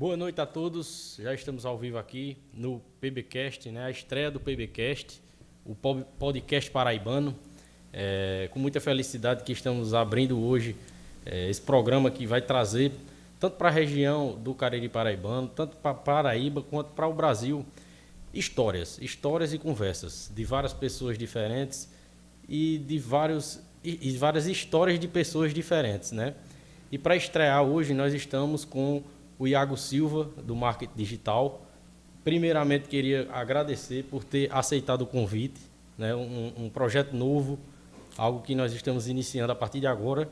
Boa noite a todos. Já estamos ao vivo aqui no PBcast, né? A estreia do PBcast, o podcast paraibano. É, com muita felicidade que estamos abrindo hoje é, esse programa que vai trazer tanto para a região do Cariri Paraibano, tanto para Paraíba quanto para o Brasil, histórias, histórias e conversas de várias pessoas diferentes e de vários e, e várias histórias de pessoas diferentes, né? E para estrear hoje nós estamos com o Iago Silva, do Marketing Digital. Primeiramente, queria agradecer por ter aceitado o convite, né? um, um projeto novo, algo que nós estamos iniciando a partir de agora,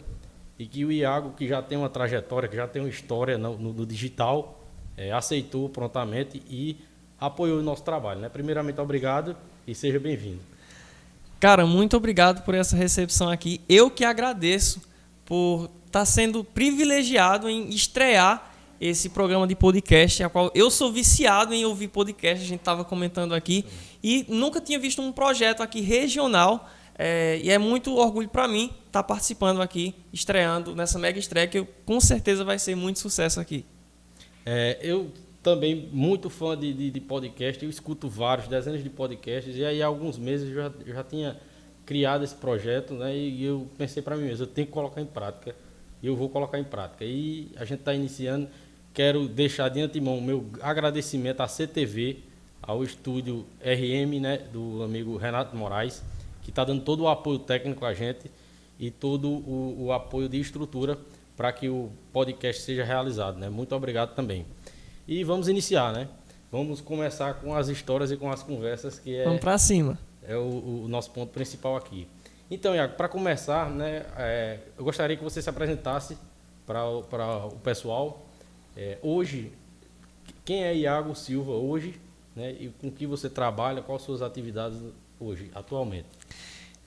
e que o Iago, que já tem uma trajetória, que já tem uma história no, no, no digital, é, aceitou prontamente e apoiou o nosso trabalho. Né? Primeiramente, obrigado e seja bem-vindo. Cara, muito obrigado por essa recepção aqui. Eu que agradeço por estar tá sendo privilegiado em estrear esse programa de podcast, a qual eu sou viciado em ouvir podcast, a gente estava comentando aqui, e nunca tinha visto um projeto aqui regional, é, e é muito orgulho para mim estar tá participando aqui, estreando nessa mega estreia, que eu, com certeza vai ser muito sucesso aqui. É, eu também muito fã de, de, de, podcast, eu escuto vários, dezenas de podcasts, e aí há alguns meses eu já, eu já tinha criado esse projeto, né, e eu pensei para mim mesmo, eu tenho que colocar em prática, e eu vou colocar em prática. E a gente está iniciando, quero deixar de antemão o meu agradecimento à CTV, ao estúdio RM, né, do amigo Renato Moraes, que está dando todo o apoio técnico a gente e todo o, o apoio de estrutura para que o podcast seja realizado. Né? Muito obrigado também. E vamos iniciar, né? Vamos começar com as histórias e com as conversas, que é, vamos para cima. é o, o, nosso ponto principal aqui. Então, Iago, para começar, né, é, eu gostaria que você se apresentasse para o pessoal, é, hoje, quem é Iago Silva hoje, né, e com que você trabalha, quais suas atividades hoje, atualmente?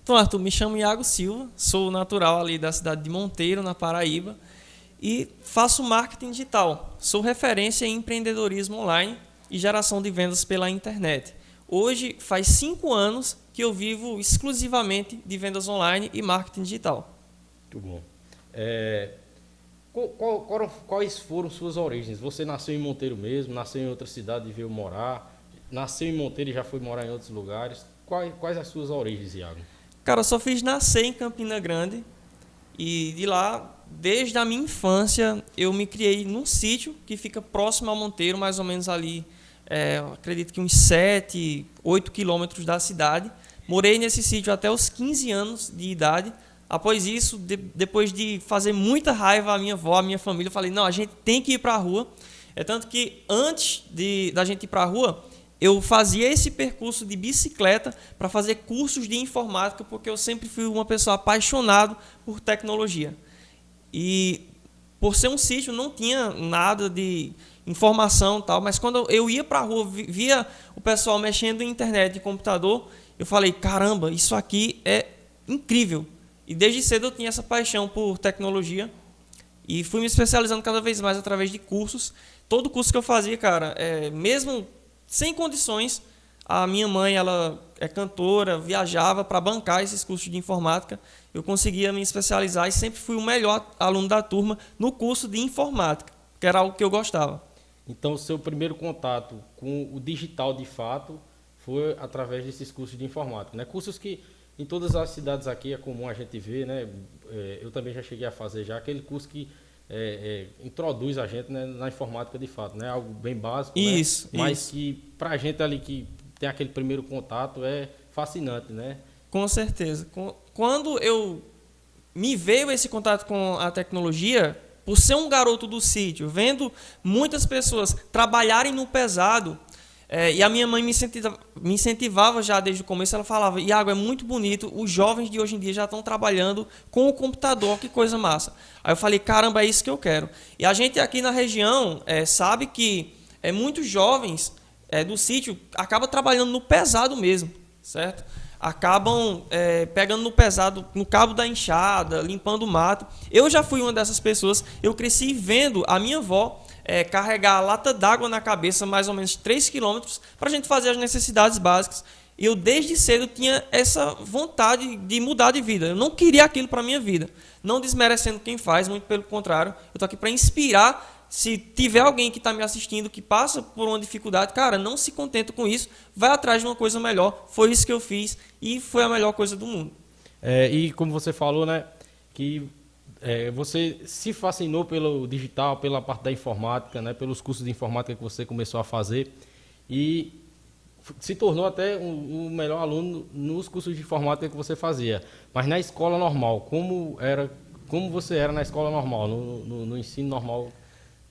Então, Arthur, me chamo Iago Silva, sou natural ali da cidade de Monteiro, na Paraíba, e faço marketing digital. Sou referência em empreendedorismo online e geração de vendas pela internet. Hoje faz cinco anos que eu vivo exclusivamente de vendas online e marketing digital. Muito bom. É, qual, qual, quais foram suas origens? Você nasceu em Monteiro mesmo, nasceu em outra cidade e veio morar, nasceu em Monteiro e já foi morar em outros lugares. Quais, quais as suas origens, Iago? Cara, eu só fiz nascer em Campina Grande e de lá, desde a minha infância, eu me criei num sítio que fica próximo a Monteiro, mais ou menos ali, é, acredito que uns 7, 8 quilômetros da cidade. Morei nesse sítio até os 15 anos de idade Após isso, de, depois de fazer muita raiva à minha avó, à minha família, eu falei: não, a gente tem que ir para a rua. É tanto que antes de, da gente ir para a rua, eu fazia esse percurso de bicicleta para fazer cursos de informática, porque eu sempre fui uma pessoa apaixonada por tecnologia. E por ser um sítio, não tinha nada de informação tal, mas quando eu ia para a rua, via o pessoal mexendo em internet e computador, eu falei: caramba, isso aqui é incrível. E desde cedo eu tinha essa paixão por tecnologia e fui me especializando cada vez mais através de cursos. Todo curso que eu fazia, cara, é, mesmo sem condições, a minha mãe, ela é cantora, viajava para bancar esses cursos de informática. Eu conseguia me especializar e sempre fui o melhor aluno da turma no curso de informática, que era algo que eu gostava. Então, o seu primeiro contato com o digital de fato foi através desses cursos de informática, né? Cursos que em todas as cidades aqui é comum a gente ver, né? É, eu também já cheguei a fazer já aquele curso que é, é, introduz a gente né, na informática de fato, né? Algo bem básico, né? isso, né? mas isso. que para a gente ali que tem aquele primeiro contato é fascinante, né? Com certeza. Quando eu me veio esse contato com a tecnologia, por ser um garoto do sítio, vendo muitas pessoas trabalharem no pesado, é, e a minha mãe me incentivava, me incentivava já desde o começo. Ela falava: Iago, é muito bonito. Os jovens de hoje em dia já estão trabalhando com o computador, que coisa massa. Aí eu falei: caramba, é isso que eu quero. E a gente aqui na região é, sabe que é, muitos jovens é, do sítio acabam trabalhando no pesado mesmo, certo? Acabam é, pegando no pesado, no cabo da enxada, limpando o mato. Eu já fui uma dessas pessoas. Eu cresci vendo a minha avó é, carregar a lata d'água na cabeça, mais ou menos 3 quilômetros, para a gente fazer as necessidades básicas. E eu, desde cedo, tinha essa vontade de mudar de vida. Eu não queria aquilo para a minha vida. Não desmerecendo quem faz, muito pelo contrário. Eu estou aqui para inspirar Se tiver alguém que está me assistindo que passa por uma dificuldade, cara, não se contenta com isso, vai atrás de uma coisa melhor. Foi isso que eu fiz e foi a melhor coisa do mundo. É, e como você falou, né, que é, você se fascinou pelo digital, pela parte da informática, né, pelos cursos de informática que você começou a fazer e se tornou até o um, um melhor aluno nos cursos de informática que você fazia. Mas na escola normal, como era, como você era na escola normal, no, no, no ensino normal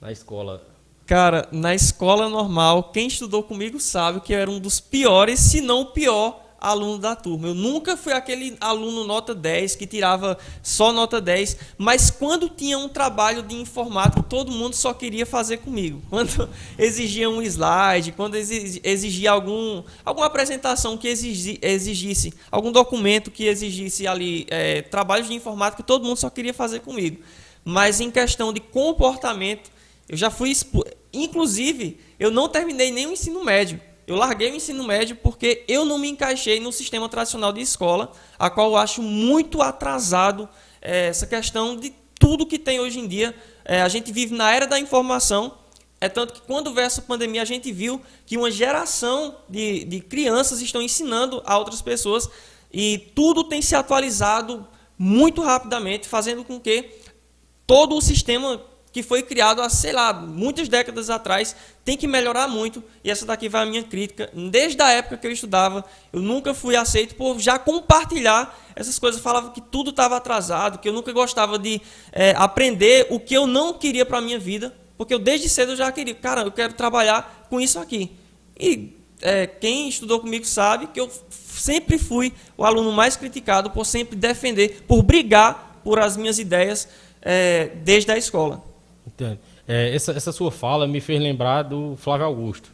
na escola? Cara, na escola normal, quem estudou comigo sabe que eu era um dos piores, se não o pior aluno da turma. Eu nunca fui aquele aluno nota 10 que tirava só nota 10, mas quando tinha um trabalho de informática, todo mundo só queria fazer comigo. Quando exigia um slide, quando exigia algum, alguma apresentação que exigisse, algum documento que exigisse ali é, de informática, todo mundo só queria fazer comigo. Mas em questão de comportamento, eu já fui. Inclusive, eu não terminei nem o ensino médio. Eu larguei o ensino médio porque eu não me encaixei no sistema tradicional de escola, a qual eu acho muito atrasado é, essa questão de tudo que tem hoje em dia. É, a gente vive na era da informação, é tanto que quando veio essa pandemia a gente viu que uma geração de, de crianças estão ensinando a outras pessoas e tudo tem se atualizado muito rapidamente, fazendo com que todo o sistema que foi criado há, sei lá, muitas décadas atrás, tem que melhorar muito, e essa daqui vai a minha crítica. Desde a época que eu estudava, eu nunca fui aceito por já compartilhar essas coisas. Eu falava que tudo estava atrasado, que eu nunca gostava de é, aprender o que eu não queria para a minha vida, porque eu desde cedo já queria, cara, eu quero trabalhar com isso aqui. E é, quem estudou comigo sabe que eu sempre fui o aluno mais criticado por sempre defender, por brigar por as minhas ideias é, desde a escola. É, essa, essa, sua fala me fez lembrar do Flávio Augusto.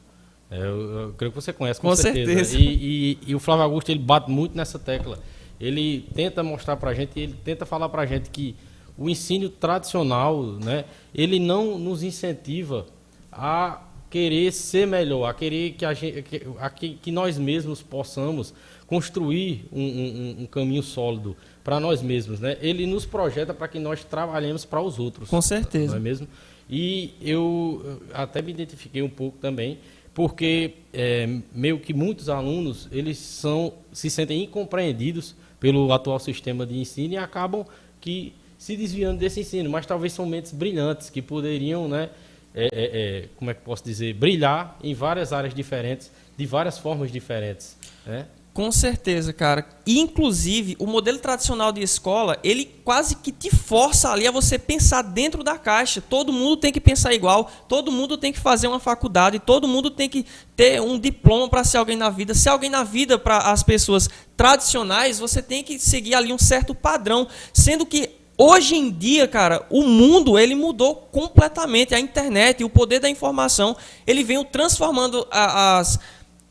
É, eu, eu, creio que você conhece com, com certeza. certeza. E, e, e, o Flávio Augusto ele bate muito nessa tecla. Ele tenta mostrar para a gente, ele tenta falar para a gente que o ensino tradicional, né, ele não nos incentiva a querer ser melhor, a querer que, a gente, a que, que nós mesmos possamos construir um, um, um caminho sólido para nós mesmos, né? Ele nos projeta para que nós trabalhemos para os outros. Com certeza. Não é mesmo? E eu até me identifiquei um pouco também, porque é, meio que muitos alunos eles são se sentem incompreendidos pelo atual sistema de ensino e acabam que se desviando desse ensino, mas talvez são mentes brilhantes que poderiam, né, é, é, é como é que posso dizer, brilhar em várias áreas diferentes, de várias formas diferentes, né? Com certeza, cara. Inclusive, o modelo tradicional de escola, ele quase que te força ali a você pensar dentro da caixa. Todo mundo tem que pensar igual, todo mundo tem que fazer uma faculdade, todo mundo tem que ter um diploma para ser alguém na vida. Ser alguém na vida para as pessoas tradicionais, você tem que seguir ali um certo padrão, sendo que Hoje em dia, cara, o mundo ele mudou completamente. A internet, o poder da informação, ele vem transformando as,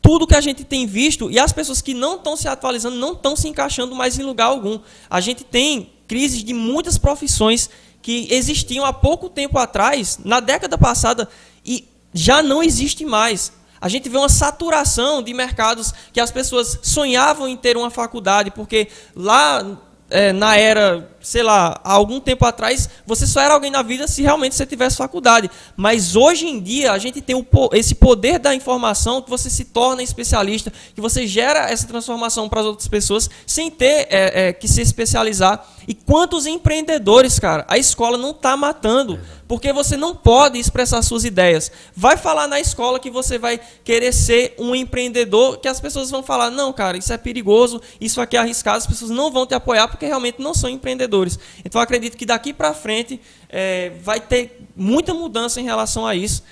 tudo que a gente tem visto e as pessoas que não estão se atualizando não estão se encaixando mais em lugar algum. A gente tem crises de muitas profissões que existiam há pouco tempo atrás, na década passada, e já não existe mais. A gente vê uma saturação de mercados que as pessoas sonhavam em ter uma faculdade, porque lá é, na era, sei lá, há algum tempo atrás, você só era alguém na vida se realmente você tivesse faculdade. Mas hoje em dia, a gente tem o, esse poder da informação que você se torna especialista, que você gera essa transformação para as outras pessoas sem ter é, é, que se especializar. E quantos empreendedores, cara, a escola não está matando, porque você não pode expressar suas ideias. Vai falar na escola que você vai querer ser um empreendedor, que as pessoas vão falar: não, cara, isso é perigoso, isso aqui é arriscado, as pessoas não vão te apoiar porque realmente não são empreendedores. Então, acredito que daqui para frente é, vai ter muita mudança em relação a isso.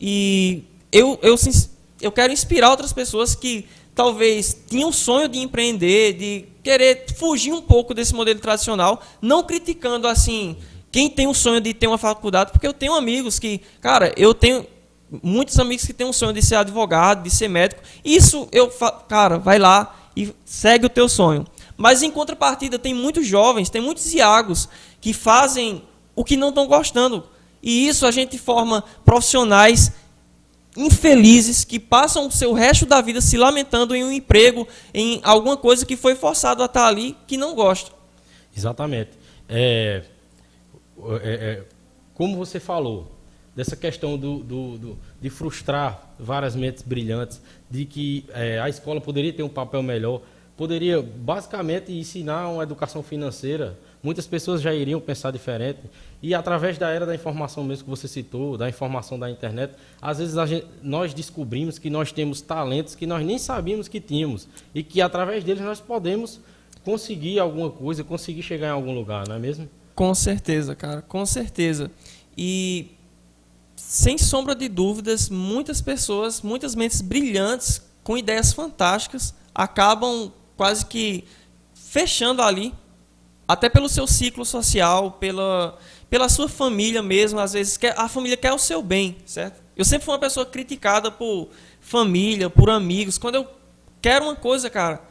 E eu, eu, eu quero inspirar outras pessoas que talvez tinham o sonho de empreender, de querer fugir um pouco desse modelo tradicional, não criticando assim quem tem o sonho de ter uma faculdade, porque eu tenho amigos que, cara, eu tenho muitos amigos que têm o sonho de ser advogado, de ser médico. Isso eu, cara, vai lá e segue o teu sonho. Mas em contrapartida, tem muitos jovens, tem muitos iagos que fazem o que não estão gostando. E isso a gente forma profissionais infelizes que passam o seu resto da vida se lamentando em um emprego, em alguma coisa que foi forçado a estar ali que não gosta. Exatamente. É, é, é, como você falou, dessa questão do, do, do, de frustrar várias mentes brilhantes, de que é, a escola poderia ter um papel melhor, poderia basicamente ensinar uma educação financeira. Muitas pessoas já iriam pensar diferente. E através da era da informação mesmo que você citou, da informação da internet, às vezes gente, nós descobrimos que nós temos talentos que nós nem sabíamos que tínhamos. E que através deles nós podemos conseguir alguma coisa, conseguir chegar em algum lugar, não é mesmo? Com certeza, cara, com certeza. E sem sombra de dúvidas, muitas pessoas, muitas mentes brilhantes, com ideias fantásticas, acabam quase que fechando ali, até pelo seu ciclo social, pela, pela sua família mesmo, às vezes quer, a família quer o seu bem, certo? Eu sempre fui uma pessoa criticada por família, por amigos. Quando eu quero uma coisa, cara,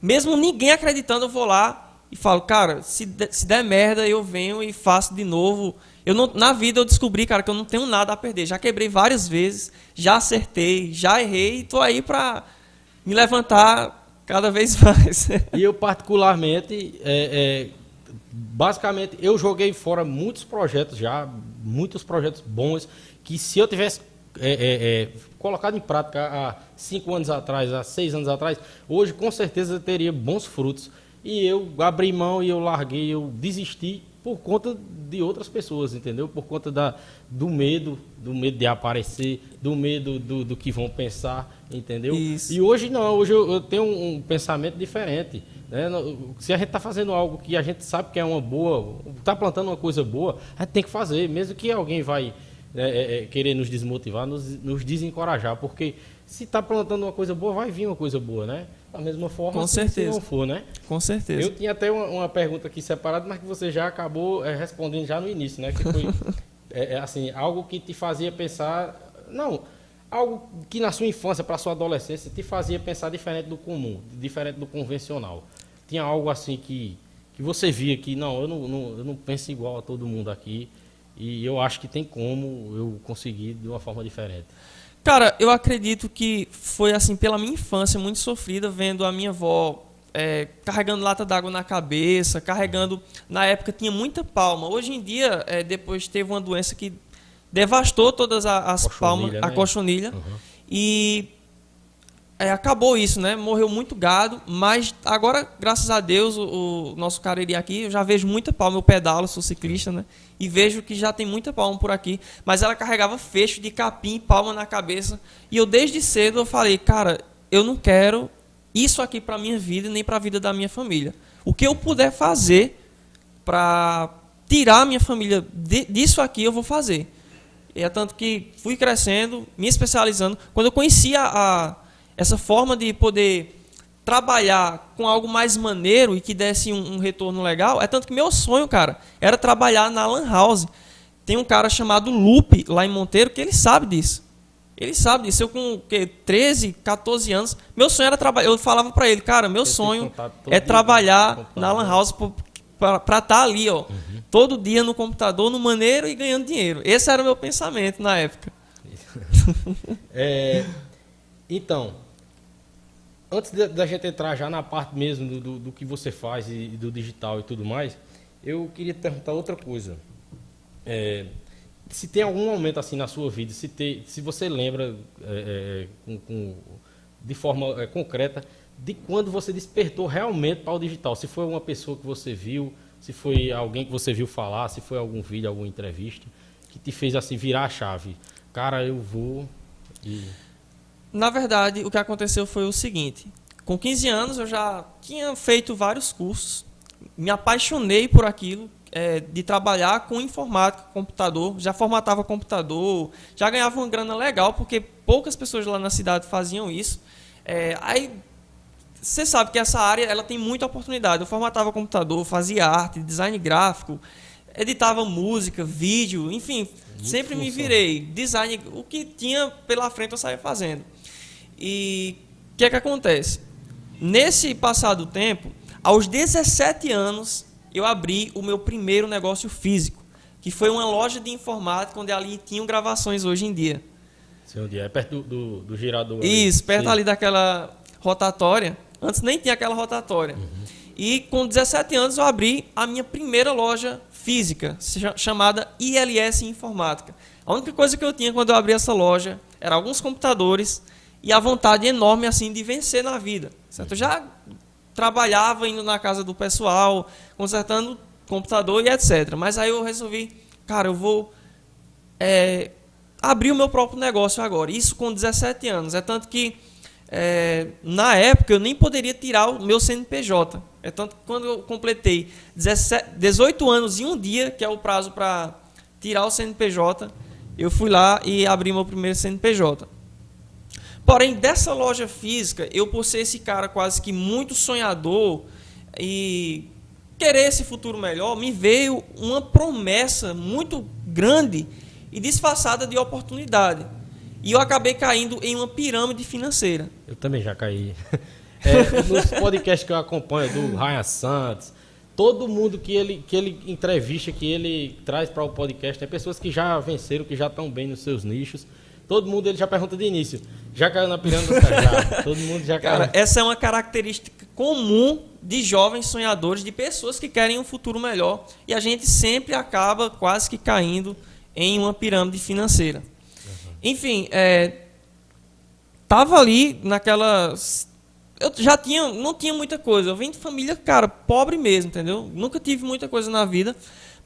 mesmo ninguém acreditando, eu vou lá e falo, cara, se, se der merda, eu venho e faço de novo. Eu não, na vida eu descobri, cara, que eu não tenho nada a perder. Já quebrei várias vezes, já acertei, já errei, e tô aí pra me levantar cada vez mais. e eu particularmente, é, é basicamente, eu joguei fora muitos projetos já, muitos projetos bons, que se eu tivesse é, é, é, colocado em prática há cinco anos atrás, há seis anos atrás, hoje com certeza teria bons frutos. E eu abri mão e eu larguei, eu desisti por conta de outras pessoas, entendeu? Por conta da, do medo, do medo de aparecer, do medo do, do que vão pensar, entendeu? Isso. E hoje não, hoje eu, eu tenho um, um, pensamento diferente. Né? Se a gente está fazendo algo que a gente sabe que é uma boa, está plantando uma coisa boa, a gente tem que fazer, mesmo que alguém vai né, é, é, querer nos desmotivar, nos, nos desencorajar, porque se está plantando uma coisa boa, vai vir uma coisa boa, né? Da mesma forma, Com certeza. se não for, né? Com certeza. Eu tinha até uma, uma pergunta aqui separada, mas que você já acabou é, respondendo já no início, né? Que foi é, assim, algo que te fazia pensar. Não, algo que na sua infância, para sua adolescência, te fazia pensar diferente do comum, diferente do convencional. Tinha algo assim que, que você via que, não eu, não, não, eu não penso igual a todo mundo aqui. E eu acho que tem como eu conseguir de uma forma diferente. Cara, eu acredito que foi assim pela minha infância muito sofrida vendo a minha avó é, carregando lata d'água na cabeça, carregando. Na época tinha muita palma. Hoje em dia, é, depois teve uma doença que devastou todas as, palmas, né? a cochonilha. Uhum. E é, acabou isso, né? Morreu muito gado, mas agora, graças a Deus, o, o nosso cariri aqui, eu já vejo muita palma, eu pedalo, sou ciclista, né? E vejo que já tem muita palma por aqui, mas ela carregava fecho de capim, palma na cabeça, e eu desde cedo eu falei, cara, eu não quero isso aqui para minha vida nem para a vida da minha família. O que eu puder fazer para tirar a minha família disso aqui, eu vou fazer. E é tanto que fui crescendo, me especializando. Quando eu conhecia a essa forma de poder trabalhar com algo mais maneiro e que desse um, um, retorno legal, é tanto que meu sonho, cara, era trabalhar na Lan House. Tem um cara chamado Lupe lá em Monteiro que ele sabe disso. Ele sabe disso. Eu com que, 13, 14 anos, meu sonho era trabalhar. Eu falava para ele, cara, meu sonho é trabalhar na Lan House para estar tá ali, ó, uhum. todo dia no computador, no maneiro e ganhando dinheiro. Esse era o meu pensamento na época. é, então, antes da gente entrar já na parte mesmo do, do, do, que você faz e do digital e tudo mais, eu queria perguntar outra coisa. É, se tem algum momento assim na sua vida, se, te, se você lembra é, é com, com, de forma é, concreta de quando você despertou realmente para o digital, se foi uma pessoa que você viu, se foi alguém que você viu falar, se foi algum vídeo, alguma entrevista que te fez assim virar a chave. Cara, eu vou e na verdade, o que aconteceu foi o seguinte: com 15 anos eu já tinha feito vários cursos, me apaixonei por aquilo, é, de trabalhar com informática, computador, já formatava computador, já ganhava uma grana legal, porque poucas pessoas lá na cidade faziam isso. É, aí você sabe que essa área ela tem muita oportunidade. Eu formatava computador, fazia arte, design gráfico, editava música, vídeo, enfim, Muito sempre função. me virei. Design, o que tinha pela frente eu saía fazendo. E o que é que acontece? Nesse passado tempo, aos 17 anos, eu abri o meu primeiro negócio físico, que foi uma loja de informática onde ali tinham gravações hoje em dia. Sim, dia. É perto do, do, do girador. Isso, ali. perto Sim. ali daquela rotatória. Antes nem tinha aquela rotatória. Uhum. E com 17 anos eu abri a minha primeira loja física chamada ILS Informática. A única coisa que eu tinha quando eu abri essa loja era alguns computadores e a vontade enorme assim de vencer na vida. Certo? Eu já trabalhava indo na casa do pessoal, consertando computador e etc. Mas aí eu resolvi, cara, eu vou é, abrir o meu próprio negócio agora. Isso com 17 anos. É tanto que é, na época eu nem poderia tirar o meu CNPJ. É tanto que quando eu completei 17, 18 anos e um dia, que é o prazo para tirar o CNPJ, eu fui lá e abri meu primeiro CNPJ. Porém, dessa loja física, eu por ser esse cara quase que muito sonhador e querer esse futuro melhor, me veio uma promessa muito grande e disfarçada de oportunidade. E eu acabei caindo em uma pirâmide financeira. Eu também já caí. É, nos podcasts que eu acompanho, do Ryan Santos, todo mundo que ele, que ele entrevista, que ele traz para o podcast, é pessoas que já venceram, que já estão bem nos seus nichos. Todo mundo ele já pergunta de início. Já caiu na pirâmide? já. Todo mundo já caiu. Cara, essa é uma característica comum de jovens sonhadores, de pessoas que querem um futuro melhor. E a gente sempre acaba quase que caindo em uma pirâmide financeira. Uhum. Enfim, é, tava ali naquela eu já tinha, não tinha muita coisa. Eu venho de família, cara, pobre mesmo, entendeu? Nunca tive muita coisa na vida,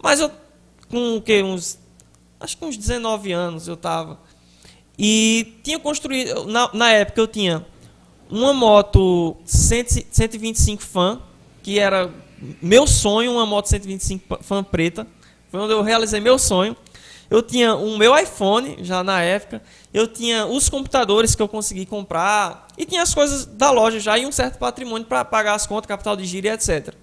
mas eu com o que uns acho que uns 19 anos eu tava e tinha construído na, na época eu tinha uma moto 100, 125 fan, que era meu sonho, uma moto 125 fan preta. Foi onde eu realizei meu sonho. Eu tinha o meu iPhone, já na época. Eu tinha os computadores que eu consegui comprar. E tinha as coisas da loja já e um certo patrimônio para pagar as contas, capital de giro e etc.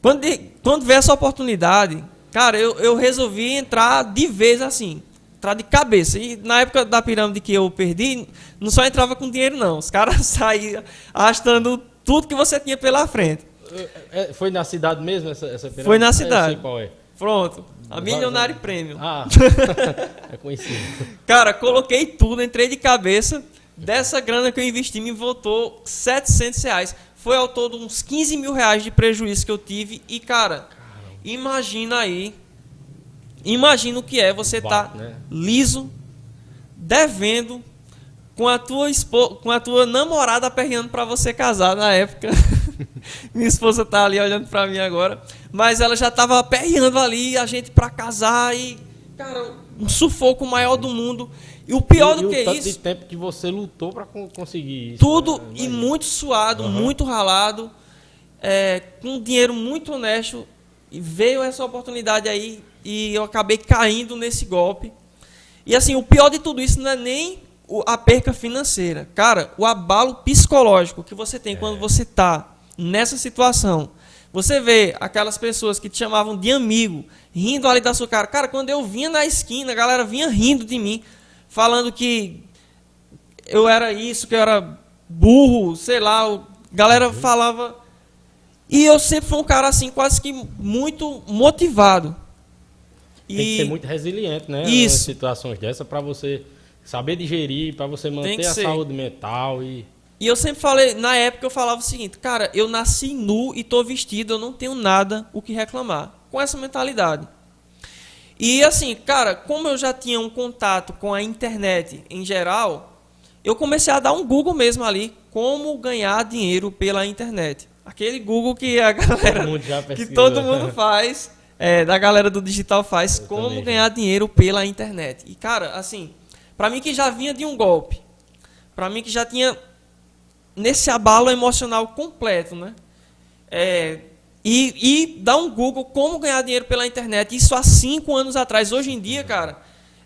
Quando, quando veio essa oportunidade, cara, eu, eu resolvi entrar de vez assim. Entrar de cabeça. E na época da pirâmide que eu perdi, não só entrava com dinheiro, não. Os caras saíam arrastando tudo que você tinha pela frente. É, é, foi na cidade mesmo essa, essa pirâmide? Foi na cidade. qual é. Pronto. A Milionário Prêmio. Ah, é conhecido. Cara, coloquei tudo, entrei de cabeça. Dessa grana que eu investi, me voltou 700 reais. Foi ao todo uns 15 mil reais de prejuízo que eu tive. E, cara, Caramba. imagina aí. Imagina o que é você estar tá né? liso, devendo, com a tua, esposa, com a tua namorada aperreando para você casar na época. Minha esposa tá ali olhando para mim agora. Mas ela já estava aperreando ali a gente para casar e, cara, um sufoco maior do mundo. E o pior e, do que o isso. de tempo que você lutou para conseguir isso. Tudo né? e muito suado, uhum. muito ralado, é, com dinheiro muito honesto. E veio essa oportunidade aí e eu acabei caindo nesse golpe. E assim, o pior de tudo isso não é nem a perca financeira. Cara, o abalo psicológico que você tem é. quando você está nessa situação. Você vê aquelas pessoas que te chamavam de amigo, rindo ali da sua cara. Cara, quando eu vinha na esquina, a galera vinha rindo de mim, falando que eu era isso, que eu era burro, sei lá. A galera uhum. falava. E eu sempre fui um cara assim, quase que muito motivado. Tem e... que ser muito resiliente, né? Isso. Em situações dessas, para você saber digerir, para você manter a ser. saúde mental e. E eu sempre falei, na época eu falava o seguinte, cara, eu nasci nu e tô vestido, eu não tenho nada o que reclamar. Com essa mentalidade. E assim, cara, como eu já tinha um contato com a internet em geral, eu comecei a dar um Google mesmo ali, como ganhar dinheiro pela internet. Aquele Google que a galera, todo que todo mundo faz, é, da galera do digital faz, eu como ganhar dinheiro pela internet. E cara, assim, para mim que já vinha de um golpe, para mim que já tinha nesse abalo emocional completo, né? É, e, e dar um Google como ganhar dinheiro pela internet. Isso há cinco anos atrás. Hoje em dia, cara,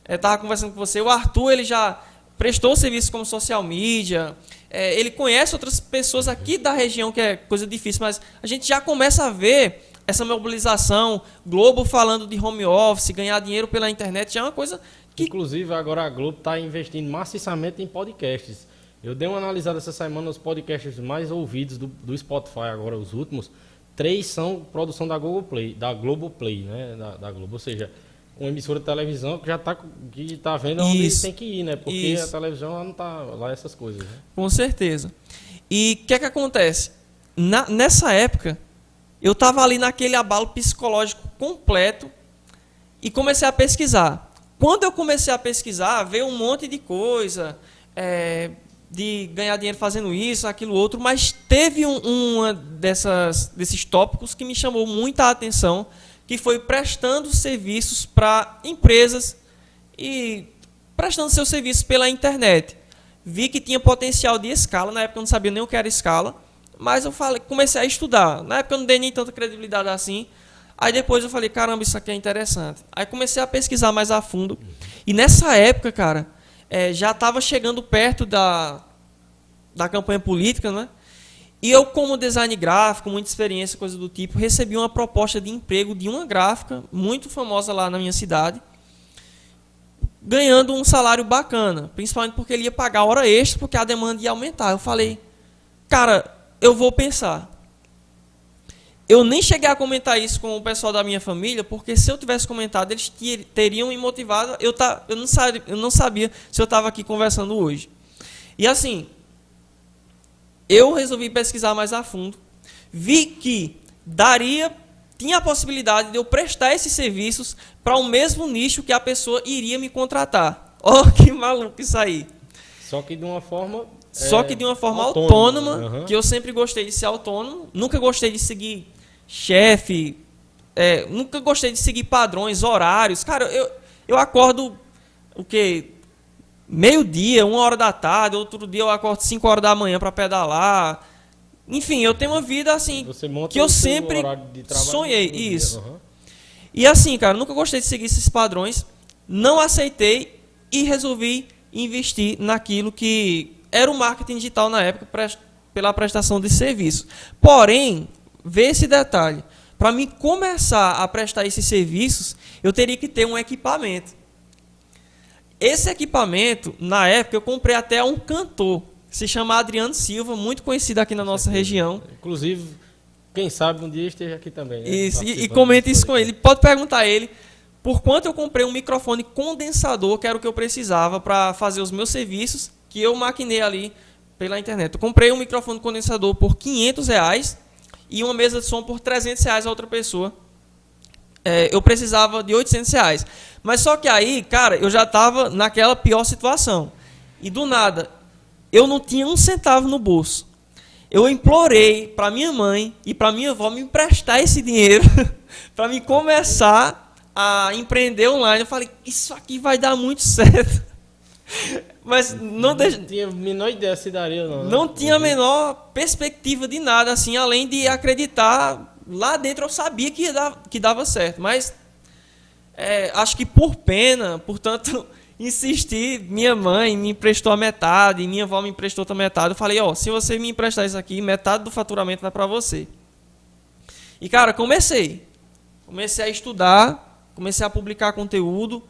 eu estava conversando com você, o Arthur ele já prestou serviço como social media, é, ele conhece outras pessoas aqui da região, que é coisa difícil, mas a gente já começa a ver essa mobilização, Globo falando de home office, ganhar dinheiro pela internet, já é uma coisa que... Inclusive, agora a Globo está investindo maciçamente em podcasts. Eu dei uma analisada essa semana nos podcasts mais ouvidos do, do Spotify, agora os últimos. Três são produção da Google Play, da Globo Play, né? Da, da Globo. Ou seja, uma emissora de televisão que já está que tá vendo onde Isso. tem que ir, né? Porque Isso. a televisão lá não está lá essas coisas. Né? Com certeza. E o que é que acontece? Na, nessa época, eu estava ali naquele abalo psicológico completo e comecei a pesquisar. Quando eu comecei a pesquisar, veio um monte de coisa, é, de ganhar dinheiro fazendo isso, aquilo outro, mas teve um, uma dessas, desses tópicos que me chamou muita atenção, que foi prestando serviços para empresas e prestando seus serviços pela internet. Vi que tinha potencial de escala, na época eu não sabia nem o que era escala, mas eu falei, comecei a estudar. Na época eu não dei nem tanta credibilidade assim. Aí depois eu falei, caramba, isso aqui é interessante. Aí comecei a pesquisar mais a fundo. E nessa época, cara, é, já estava chegando perto da, da campanha política, né? E eu, como design gráfico, muita experiência, coisa do tipo, recebi uma proposta de emprego de uma gráfica muito famosa lá na minha cidade, ganhando um salário bacana, principalmente porque ele ia pagar hora extra, porque a demanda ia aumentar. Eu falei, cara, eu vou pensar. Eu nem cheguei a comentar isso com o pessoal da minha família, porque se eu tivesse comentado, eles teriam me motivado. Eu, tá, eu, não, sabia, eu não sabia se eu estava aqui conversando hoje. E assim, eu resolvi pesquisar mais a fundo. Vi que daria, tinha a possibilidade de eu prestar esses serviços para o mesmo nicho que a pessoa iria me contratar. Oh, que maluco isso aí. Só que de uma forma. Só é, que de uma forma autônoma, autônoma uhum. que eu sempre gostei de ser autônomo. Nunca gostei de seguir chefe, é, nunca gostei de seguir padrões, horários. Cara, eu, eu acordo o que meio-dia, uma hora da tarde, outro dia eu acordo 5 horas da manhã para pedalar. Enfim, eu tenho uma vida assim que eu sempre sonhei isso. Uhum. E assim, cara, nunca gostei de seguir esses padrões, não aceitei e resolvi investir naquilo que era o marketing digital na época pela prestação de serviço. Porém, Vê esse detalhe. Para mim começar a prestar esses serviços, eu teria que ter um equipamento. Esse equipamento, na época, eu comprei até um cantor, se chama Adriano Silva, muito conhecido aqui na nossa região. Inclusive, quem sabe um dia esteja aqui também. Né? Isso, e, e comente isso com ele. Pode perguntar a ele por quanto eu comprei um microfone condensador, que era o que eu precisava para fazer os meus serviços, que eu maquinei ali pela internet. Eu comprei um microfone condensador por 500 reais e uma mesa de som por 300 reais a outra pessoa. É, eu precisava de 800 reais. Mas só que aí, cara, eu já estava naquela pior situação. E do nada, eu não tinha um centavo no bolso. Eu implorei para minha mãe e para minha avó me emprestar esse dinheiro para me começar a empreender online. Eu falei, isso aqui vai dar muito certo. Mas não, não tinha a menor ideia se daria não. Né? Não tinha a menor perspectiva de nada, assim, além de acreditar. Lá dentro eu sabia que, dar, que dava certo, mas é, acho que por pena, portanto, insisti, minha mãe me emprestou a metade, minha avó me emprestou outra metade. Eu falei, ó, oh, se você me emprestar isso aqui, metade do faturamento vai para você. E cara, comecei. Comecei a estudar, comecei a publicar conteúdo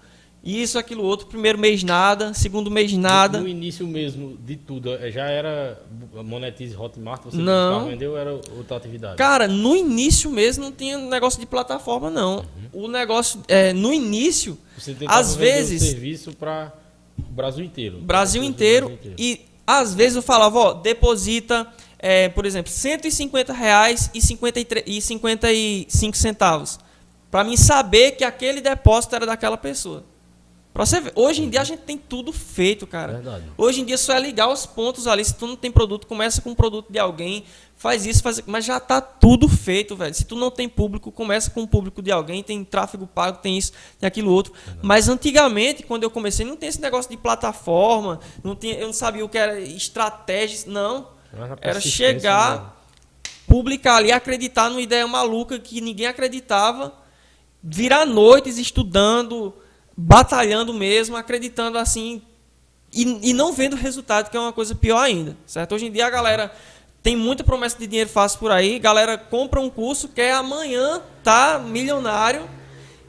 isso, aquilo outro, primeiro mês nada, segundo mês nada. No, início mesmo de tudo, eh, já era Monetize Hotmart, você não vendeu era outra atividade? Cara, no início mesmo não tinha negócio de plataforma não. Uhum. O negócio é no início, você às vezes um serviço para o Brasil inteiro. Brasil inteiro, Brasil inteiro e às vezes eu falava, ó, deposita é, por exemplo, 150 reais e, 53, e 55 centavos. Para mim saber que aquele depósito era daquela pessoa. Pra você ver, hoje em dia a gente tem tudo feito, cara. Verdade. Hoje em dia só é ligar os pontos ali. Se tu não tem produto, começa com um produto de alguém, faz isso, faz mas já tá tudo feito, velho. Se tu não tem público, começa com o público de alguém, tem tráfego pago, tem isso, tem aquilo outro. Verdade. Mas antigamente, quando eu comecei, não tem esse negócio de plataforma, não tinha, eu não sabia o que era estratégia, não. Era chegar, publicar ali, acreditar numa ideia maluca que ninguém acreditava, virar noites estudando, batalhando mesmo, acreditando assim e, e não vendo resultado, que é uma coisa pior ainda, certo? Hoje em dia a galera tem muita promessa de dinheiro fácil por aí, galera compra um curso, quer amanhã tá milionário.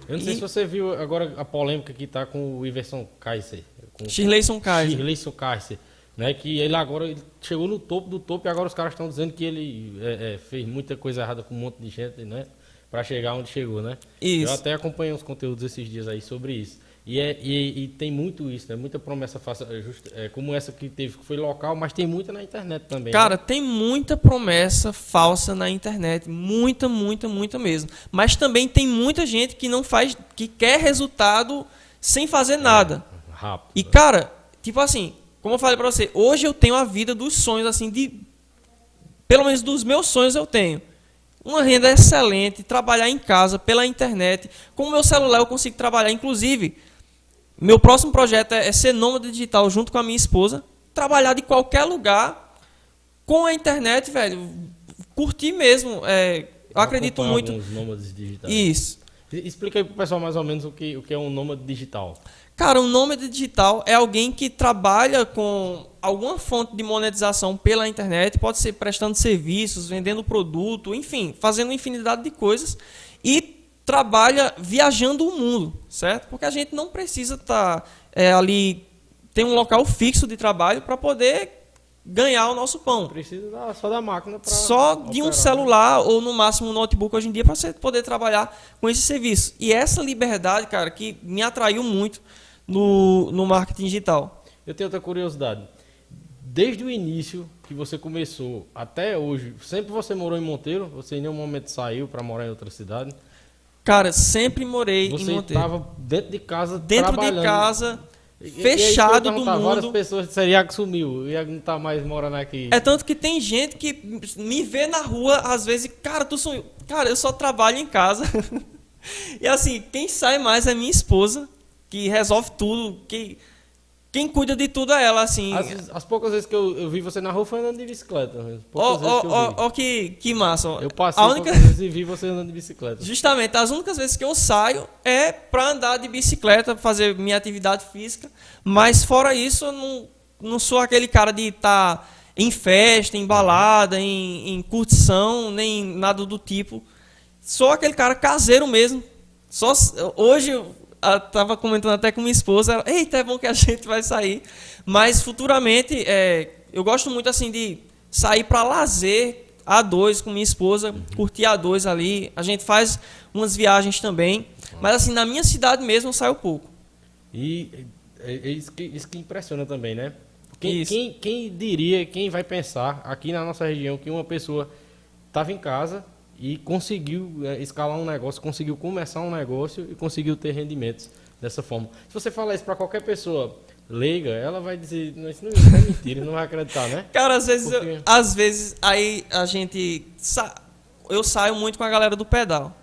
Eu não e... sei se você viu agora a polêmica que tá com o Iverson Kaiser. Com Shirleyson Kaiser. Shirleyson Kaiser. Né, que ele agora ele chegou no topo do topo e agora os caras estão dizendo que ele é, é, fez muita coisa errada com um monte de gente, né? Para chegar onde chegou, né? Isso. Eu até acompanhei uns conteúdos esses dias aí sobre isso. E, é, e, e tem muito isso, né? Muita promessa falsa, é, just- é, como essa que teve, que foi local, mas tem muita na internet também. Cara, né? tem muita promessa falsa na internet, muita, muita, muita mesmo. Mas também tem muita gente que não faz, que quer resultado sem fazer nada. rápido. E né? cara, tipo assim, como eu falei pra você, hoje eu tenho a vida dos sonhos assim de pelo menos dos meus sonhos eu tenho. Uma renda excelente, trabalhar em casa pela internet. Com o meu celular eu consigo trabalhar, inclusive, meu próximo projeto é, é ser nômade digital junto com a minha esposa, trabalhar de qualquer lugar com a internet, velho. Curtir mesmo, é, eu acredito muito. alguns nômades digitais. Isso. Explica aí pro pessoal mais ou menos o que, o que é um nômade digital. Cara, um nômade digital é alguém que trabalha com alguma fonte de monetização pela internet, pode ser prestando serviços, vendendo produto, enfim, fazendo infinidade de coisas e trabalha viajando o mundo, certo? Porque a gente não precisa estar ali, tem um local fixo de trabalho para poder ganhar o nosso pão. Precisa da- só da máquina para Só de um celular ou no máximo um notebook hoje em dia para você poder trabalhar com esse serviço. E essa liberdade, cara, que me atraiu muito no, no marketing digital. Eu tenho outra curiosidade. Desde o início que você começou até hoje, sempre você morou em Monteiro? Você em nenhum momento saiu para morar em outra cidade? Cara, sempre morei em Você Monteiro. estava dentro de casa Dentro trabalhando. de casa, E- e- e fechado do perguntava, Várias mundo. pessoas disseram, Iago sumiu, Iago não tá mais morando aqui. É tanto que tem gente que me vê na rua, às vezes, cara, tu sumiu. Cara, eu só trabalho em casa. e assim, quem sai mais é minha esposa, que resolve tudo, que quem cuida de tudo é ela, assim. As, as poucas vezes que eu, eu vi você na rua foi andando de bicicleta. Ó, ó, ó, que, que massa. Eu passei a única, vezes e vi você andando de bicicleta. Justamente, as únicas vezes que eu saio é pra andar de bicicleta, fazer minha atividade física. Mas fora isso, eu não, não sou aquele cara de estar em festa, em balada, em, em curtição, nem nada do tipo. Sou aquele cara caseiro mesmo. Só hoje eu ah, tava comentando até com minha esposa, ela, eita, é bom que a gente vai sair. Mas futuramente, é, eu gosto muito assim de sair para lazer a dois com minha esposa, curtir a dois ali. A gente faz umas viagens também, mas assim na minha cidade mesmo eu saio pouco. E é, é isso, que, isso que impressiona também, né? Quem, quem, quem diria, quem vai pensar aqui na nossa região que uma pessoa estava em casa e conseguiu é, escalar um negócio, conseguiu começar um negócio e conseguiu ter rendimentos dessa forma. Se você falar isso para qualquer pessoa leiga, ela vai dizer, não, isso não é mentira, não vai acreditar, né? Cara, às vezes, eu- Por quê? às vezes aí a gente sa- eu saio muito com a galera do pedal.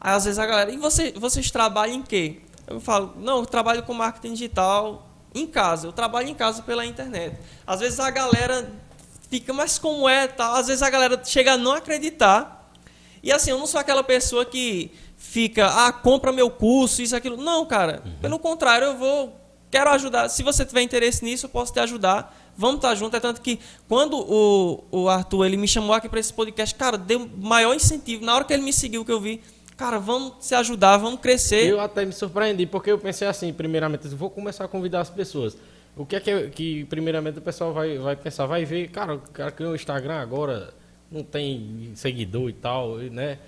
Aí às vezes a galera, e você, vocês trabalham em quê? Eu falo, não, eu trabalho com marketing digital em casa. Eu trabalho em casa pela internet. Às vezes a galera fica, mas como é, tal? Às vezes a galera chega a não acreditar. E assim, eu não sou aquela pessoa que fica, ah, compra meu curso, isso, aquilo. Não, cara. Pelo contrário, eu vou, quero ajudar. Se você tiver interesse nisso, eu posso te ajudar. Vamos estar junto. É tanto que quando o, o Arthur ele me chamou aqui para esse podcast, cara, deu maior incentivo. Na hora que ele me seguiu, que eu vi, cara, vamos se ajudar, vamos crescer. Eu até me surpreendi, porque eu pensei assim, primeiramente, eu vou começar a convidar as pessoas. O que é que, que primeiramente, o pessoal vai, vai pensar? Vai ver, cara, o cara criou o Instagram agora, não tem seguidor e tal, né?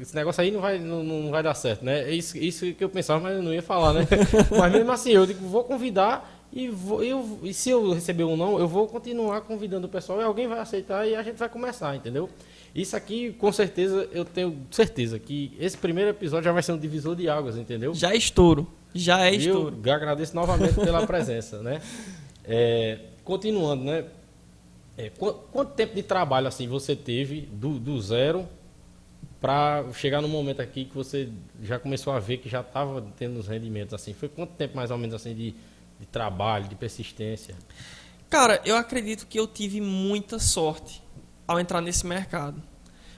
Esse negócio aí não vai, não, não vai dar certo, né? É isso, isso que eu pensava, mas eu não ia falar, né? mas mesmo assim, eu digo, vou convidar e, vou, eu, e se eu receber um não, eu vou continuar convidando o pessoal e alguém vai aceitar e a gente vai começar, entendeu? Isso aqui, com certeza, eu tenho certeza que esse primeiro episódio já vai ser um divisor de águas, entendeu? Já é estouro. Já é E eu estouro. agradeço novamente pela presença, né? É, continuando, né? É, qu- quanto tempo de trabalho assim você teve do, do zero para chegar no momento aqui que você já começou a ver que já estava tendo os rendimentos assim? Foi quanto tempo mais ou menos assim de, de trabalho, de persistência? Cara, eu acredito que eu tive muita sorte ao entrar nesse mercado.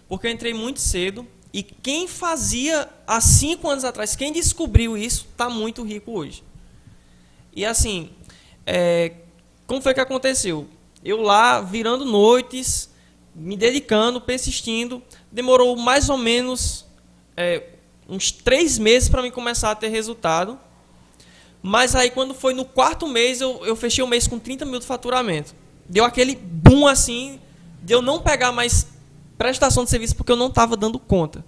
Porque eu entrei muito cedo e quem fazia há cinco anos atrás, quem descobriu isso, está muito rico hoje. E assim, é, como foi que aconteceu? Eu lá, virando noites, me dedicando, persistindo, demorou mais ou menos é, uns três meses para mim começar a ter resultado. Mas aí quando foi no quarto mês, eu, eu fechei o mês com 30 mil de faturamento. Deu aquele boom assim, de eu não pegar mais prestação de serviço porque eu não estava dando conta.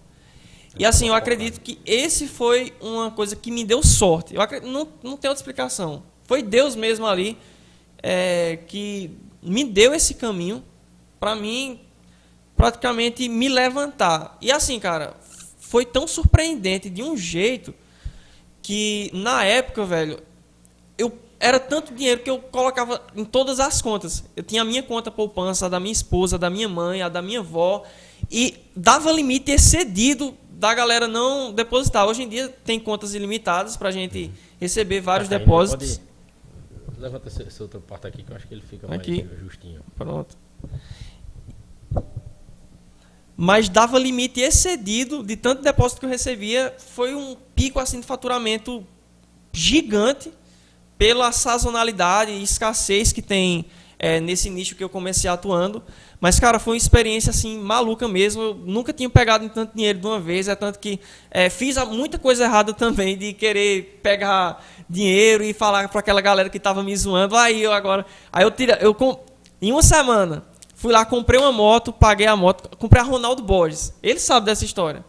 E assim, eu acredito que esse foi uma coisa que me deu sorte. Eu acredito, não, não tem outra explicação. Foi Deus mesmo ali é, que me deu esse caminho para mim praticamente me levantar. E assim, cara, foi tão surpreendente de um jeito que na época, velho, eu era tanto dinheiro que eu colocava em todas as contas. Eu tinha a minha conta poupança, a da minha esposa, a da minha mãe, a da minha avó, e dava limite excedido da galera não depositar. Hoje em dia tem contas ilimitadas para gente receber vários depósitos. Levanta esse, esse outro parte aqui que eu acho que ele fica aqui. mais justinho. Pronto. Mas dava limite excedido de tanto depósito que eu recebia. Foi um pico assim de faturamento gigante pela sazonalidade e escassez que tem é, nesse nicho que eu comecei atuando. Mas, cara, foi uma experiência assim maluca mesmo. Eu nunca tinha pegado tanto dinheiro de uma vez. É tanto que é, fiz muita coisa errada também de querer pegar dinheiro e falar para aquela galera que estava me zoando. Aí eu agora. Aí eu tira, eu em uma semana fui lá, comprei uma moto, paguei a moto, comprei a Ronaldo Borges. Ele sabe dessa história.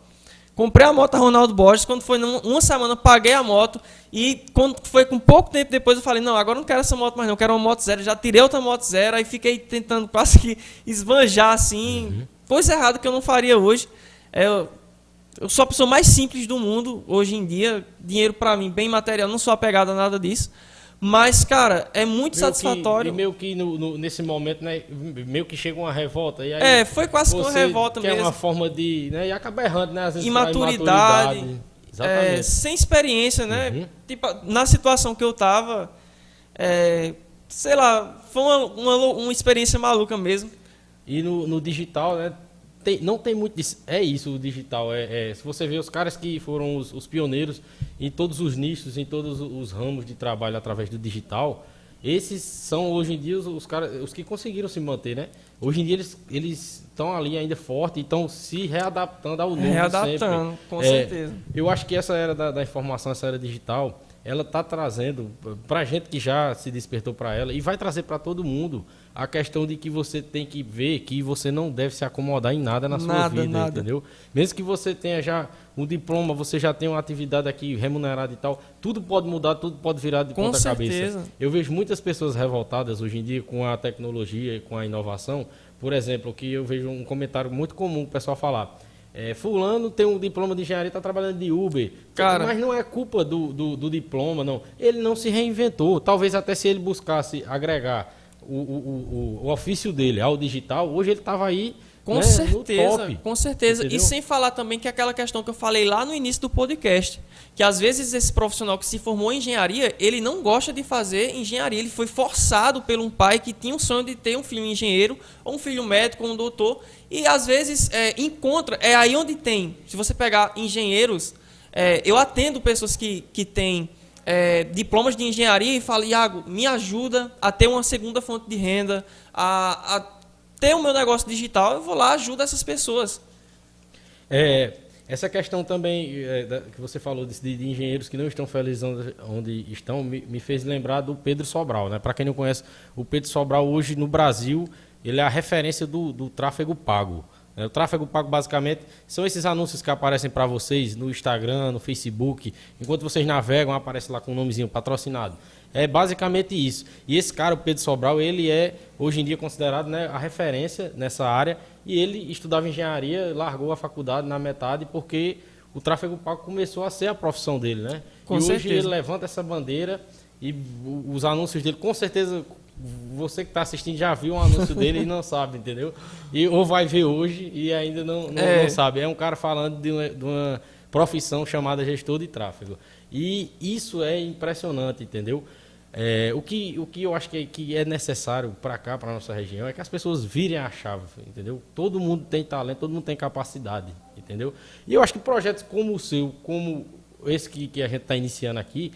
Comprei a moto a Ronaldo Borges, quando foi uma semana, paguei a moto. E quando foi com pouco tempo depois, eu falei, não, agora não quero essa moto mais não, quero uma moto zero. Já tirei outra moto zero, aí fiquei tentando quase que esbanjar assim. Uhum. Coisa errada que eu não faria hoje. É, eu, eu sou a pessoa mais simples do mundo hoje em dia. Dinheiro para mim, bem material, não sou apegado a nada disso. Mas, cara, é muito meio satisfatório. Que, meio que no, no, nesse momento, né? Meio que chega uma revolta. E aí é, foi quase que uma revolta mesmo. é uma forma de. Né, e acaba errando, né? Às vezes, imaturidade. imaturidade. É, sem experiência, né? Uhum. Tipo, na situação que eu tava. É, sei lá, foi uma, uma, uma experiência maluca mesmo. E no, no digital, né? Tem, não tem muito disso. É isso o digital. É, é, se você vê os caras que foram os, os, pioneiros em todos os nichos, em todos os ramos de trabalho através do digital, esses são hoje em dia os, os caras, os que conseguiram se manter, né? Hoje em dia eles eles estão ali ainda forte e estão se readaptando ao novo readaptando, sempre. com é, certeza. Eu acho que essa era da, da informação, essa era digital, ela está trazendo para gente que já se despertou para ela e vai trazer para todo mundo a questão de que você tem que ver que você não deve se acomodar em nada na sua nada, vida, nada. entendeu? Mesmo que você tenha já um diploma, você já tem uma atividade aqui remunerada e tal, tudo pode mudar, tudo pode virar de com ponta certeza. cabeça. Eu vejo muitas pessoas revoltadas hoje em dia com a tecnologia e com a inovação. Por exemplo, que eu vejo um comentário muito comum o pessoal falar. É, fulano tem um diploma de engenharia e está trabalhando de Uber. Cara, mas não é culpa do, do, do diploma, não. Ele não se reinventou. Talvez até se ele buscasse agregar o, o, o, o ofício dele ao digital, hoje ele estava aí com né, certeza, com certeza. Entendeu? E sem falar também que aquela questão que eu falei lá no início do podcast, que às vezes esse profissional que se formou em engenharia, ele não gosta de fazer engenharia, ele foi forçado por um pai que tinha o sonho de ter um filho engenheiro, ou um filho médico, ou um doutor, e às vezes é, encontra, é aí onde tem, se você pegar engenheiros, é, eu atendo pessoas que, que têm é, diplomas de engenharia e falo, Iago, me ajuda a ter uma segunda fonte de renda, a, a ter o meu negócio digital, eu vou lá ajudo essas pessoas. É, essa questão também é, da, que você falou de, de, engenheiros que não estão felizes onde, onde estão me, me, fez lembrar do Pedro Sobral. Né? Para quem não conhece, o Pedro Sobral hoje no Brasil ele é a referência do, do tráfego pago. É, o tráfego pago, basicamente, são esses anúncios que aparecem para vocês no Instagram, no Facebook. Enquanto vocês navegam, aparece lá com o um nomezinho patrocinado. É basicamente isso. E esse cara, o Pedro Sobral, ele é, hoje em dia, considerado né, a referência nessa área. E ele estudava engenharia, largou a faculdade na metade, porque o tráfego pago começou a ser a profissão dele, né? Com e certeza. hoje ele levanta essa bandeira e os anúncios dele, com certeza, você que está assistindo já viu um anúncio dele e não sabe, entendeu? E, ou vai ver hoje e ainda não, não, é. não sabe. É um cara falando de uma, de uma, profissão chamada gestor de tráfego. E isso é impressionante, entendeu? É, o, que, o que eu acho que, é, que é necessário para cá, para nossa região, é que as pessoas virem a chave, entendeu? Todo mundo tem talento, todo mundo tem capacidade, entendeu? E eu acho que projetos como o seu, como esse que, que a gente está iniciando aqui,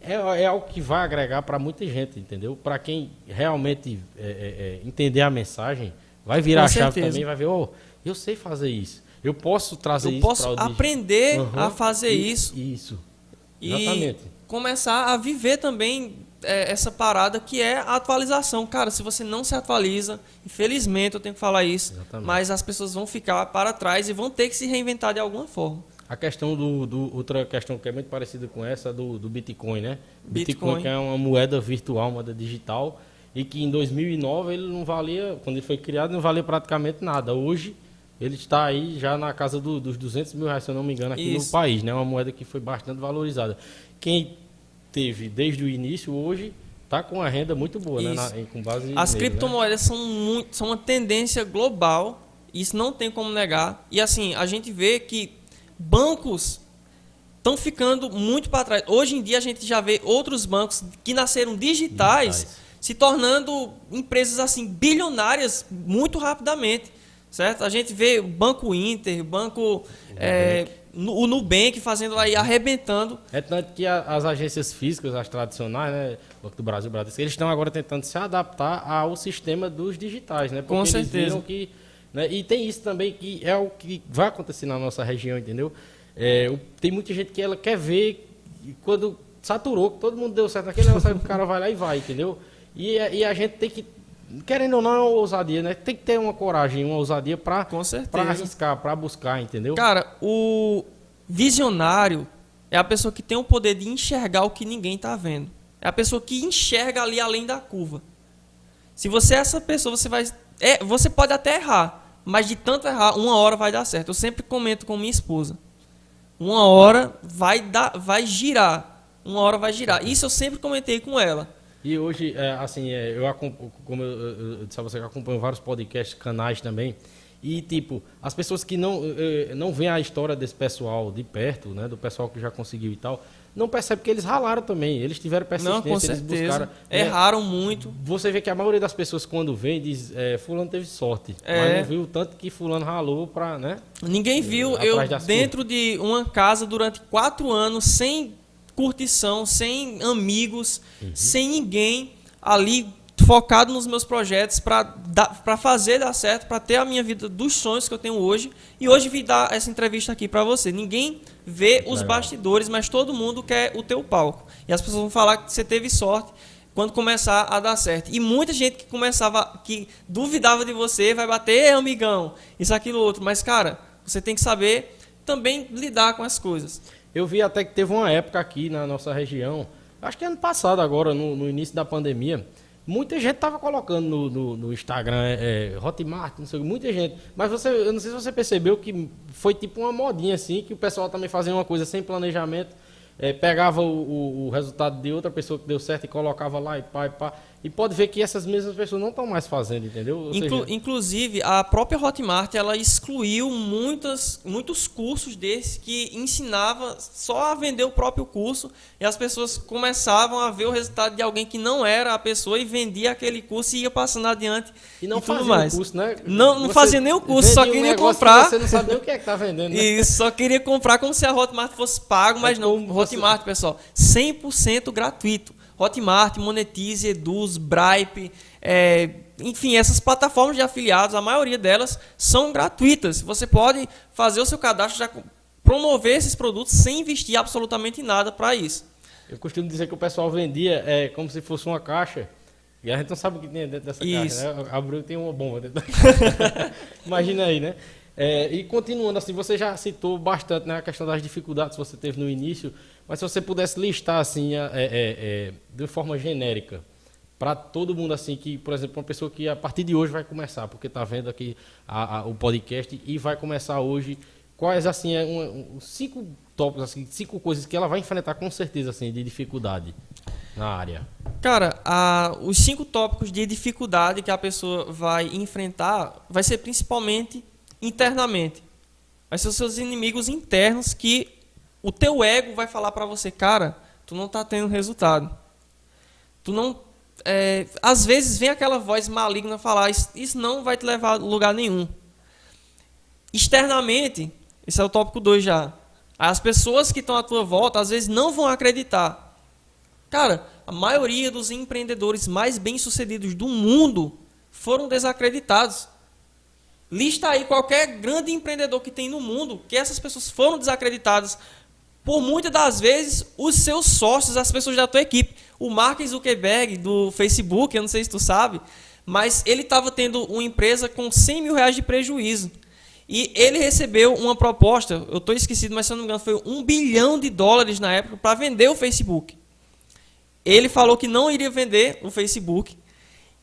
é, é algo que vai agregar para muita gente, entendeu? Para quem realmente é, é, é, entender a mensagem, vai virar a chave também, vai ver, oh, eu sei fazer isso. Eu posso trazer eu isso posso aprender uhum. a fazer isso. Isso. Exatamente. E começar a viver também é, essa parada que é a atualização. Cara, se você não se atualiza, infelizmente eu tenho que falar isso, Exatamente. mas as pessoas vão ficar para trás e vão ter que se reinventar de alguma forma. A questão do, do, Outra questão que é muito parecida com essa, do, do Bitcoin, né? Bitcoin. Bitcoin que é uma moeda virtual, moeda digital, e que em 2009 ele não valia, quando ele foi criado, não valia praticamente nada. Hoje ele está aí já na casa do, dos 200 mil reais, se eu não me engano, aqui Isso. no país, né? Uma moeda que foi bastante valorizada. Quem teve desde o início, hoje está com uma renda muito boa, né? Na, com base As nele, criptomoedas né? são, muito, são uma tendência global, isso não tem como negar. E assim, a gente vê que bancos estão ficando muito para trás. Hoje em dia a gente já vê outros bancos que nasceram digitais, digitais. se tornando empresas assim bilionárias muito rapidamente certo? A gente vê o Banco Inter, Banco é, o Nubank fazendo aí arrebentando. É tanto que as agências físicas, as tradicionais, né, Banco do Brasil, Bradesco, eles estão agora tentando se adaptar ao sistema dos digitais, né? Porque Com certeza. que, né, e tem isso também que é o que vai acontecer na nossa região, entendeu? É, tem muita gente que ela quer ver quando saturou, que todo mundo deu certo naquele negócio, o cara vai lá e vai, entendeu? E, e a gente tem que querendo ou não, é uma ousadia, né? Tem que ter uma coragem, uma ousadia para arriscar, para buscar, entendeu? Cara, o visionário é a pessoa que tem o poder de enxergar o que ninguém está vendo. É a pessoa que enxerga ali além da curva. Se você é essa pessoa, você vai. É, você pode até errar, mas de tanto errar, uma hora vai dar certo. Eu sempre comento com minha esposa. Uma hora vai dar, vai girar. Uma hora vai girar. Isso eu sempre comentei com ela. E hoje, é, assim, é, eu como eu, eu, disse a você que acompanho vários podcasts, canais também, e tipo, as pessoas que não, não veem a história desse pessoal de perto, né, do pessoal que já conseguiu e tal, não percebe que eles ralaram também, eles tiveram persistência, não, com certeza. eles buscaram. Né, Erraram muito. Você vê que a maioria das pessoas quando vem diz, é, fulano teve sorte, é. mas não viu tanto que fulano ralou para, né? Ninguém viu eu dentro de uma casa durante quatro anos sem curtição, sem amigos, uhum. sem ninguém ali focado nos meus projetos para fazer dar certo, para ter a minha vida dos sonhos que eu tenho hoje. E hoje vim dar essa entrevista aqui para você. Ninguém vê os Legal. bastidores, mas todo mundo quer o teu palco. E as pessoas vão falar que você teve sorte quando começar a dar certo. E muita gente que começava, que duvidava de você, vai bater, amigão, isso, aquilo, outro. Mas, cara, você tem que saber também lidar com as coisas. Eu vi até que teve uma época aqui na nossa região, acho que ano passado agora, no, no início da pandemia, muita gente estava colocando no, no, no Instagram é, é, Hotmart, não sei, muita gente. Mas você, eu não sei se você percebeu que foi tipo uma modinha assim, que o pessoal também fazia uma coisa sem planejamento é, pegava o, o, o, resultado de outra pessoa que deu certo e colocava lá e pá e pá. E pode ver que essas mesmas pessoas não estão mais fazendo, entendeu? Inclu seja... Inclusive, a própria Hotmart ela excluiu muitas, muitos cursos desses que ensinava só a vender o próprio curso e as pessoas começavam a ver o resultado de alguém que não era a pessoa e vendia aquele curso e ia passando adiante. E não e fazia mais. curso, né? Não, não fazia nem o curso, só queria um comprar. Que você não sabia o que é que tá vendendo. Né? Isso, só queria comprar como se a Hotmart fosse pago, mas é não. Hotmart, pessoal, 100% gratuito. Hotmart, Monetize, Eduz, Bripe, é, enfim, essas plataformas de afiliados, a maioria delas são gratuitas. Você pode fazer o seu cadastro, já promover esses produtos sem investir absolutamente nada para isso. Eu costumo dizer que o pessoal vendia é, como se fosse uma caixa. E a gente não sabe o que tem dentro dessa Isso. caixa, né? Abriu tem uma bomba dentro da caixa. Imagina aí, né? É, e continuando assim, você já citou bastante né, a questão das dificuldades que você teve no início, mas se você pudesse listar assim, é, é, é, de forma genérica, para todo mundo assim que, por exemplo, uma pessoa que a partir de hoje vai começar, porque está vendo aqui a, a, o podcast e vai começar hoje, quais assim, é um, cinco tópicos assim, cinco coisas que ela vai enfrentar com certeza assim de dificuldade na área. Cara, a, os cinco tópicos de dificuldade que a pessoa vai enfrentar vai ser principalmente internamente. Vai ser os seus inimigos internos que o teu ego vai falar para você, cara, tu não está tendo resultado. Tu não, é, às vezes vem aquela voz maligna falar, isso, isso não vai te levar a lugar nenhum. Externamente, esse é o tópico 2 já. As pessoas que estão à tua volta às vezes não vão acreditar. Cara, a maioria dos empreendedores mais bem-sucedidos do mundo foram desacreditados. Lista aí qualquer grande empreendedor que tem no mundo que essas pessoas foram desacreditadas por muitas das vezes os seus sócios, as pessoas da tua equipe. O Mark Zuckerberg do Facebook, eu não sei se tu sabe, mas ele estava tendo uma empresa com 100 mil reais de prejuízo. E ele recebeu uma proposta, eu estou esquecido, mas se eu não me engano, foi um bilhão de dólares na época para vender o Facebook. Ele falou que não iria vender o Facebook.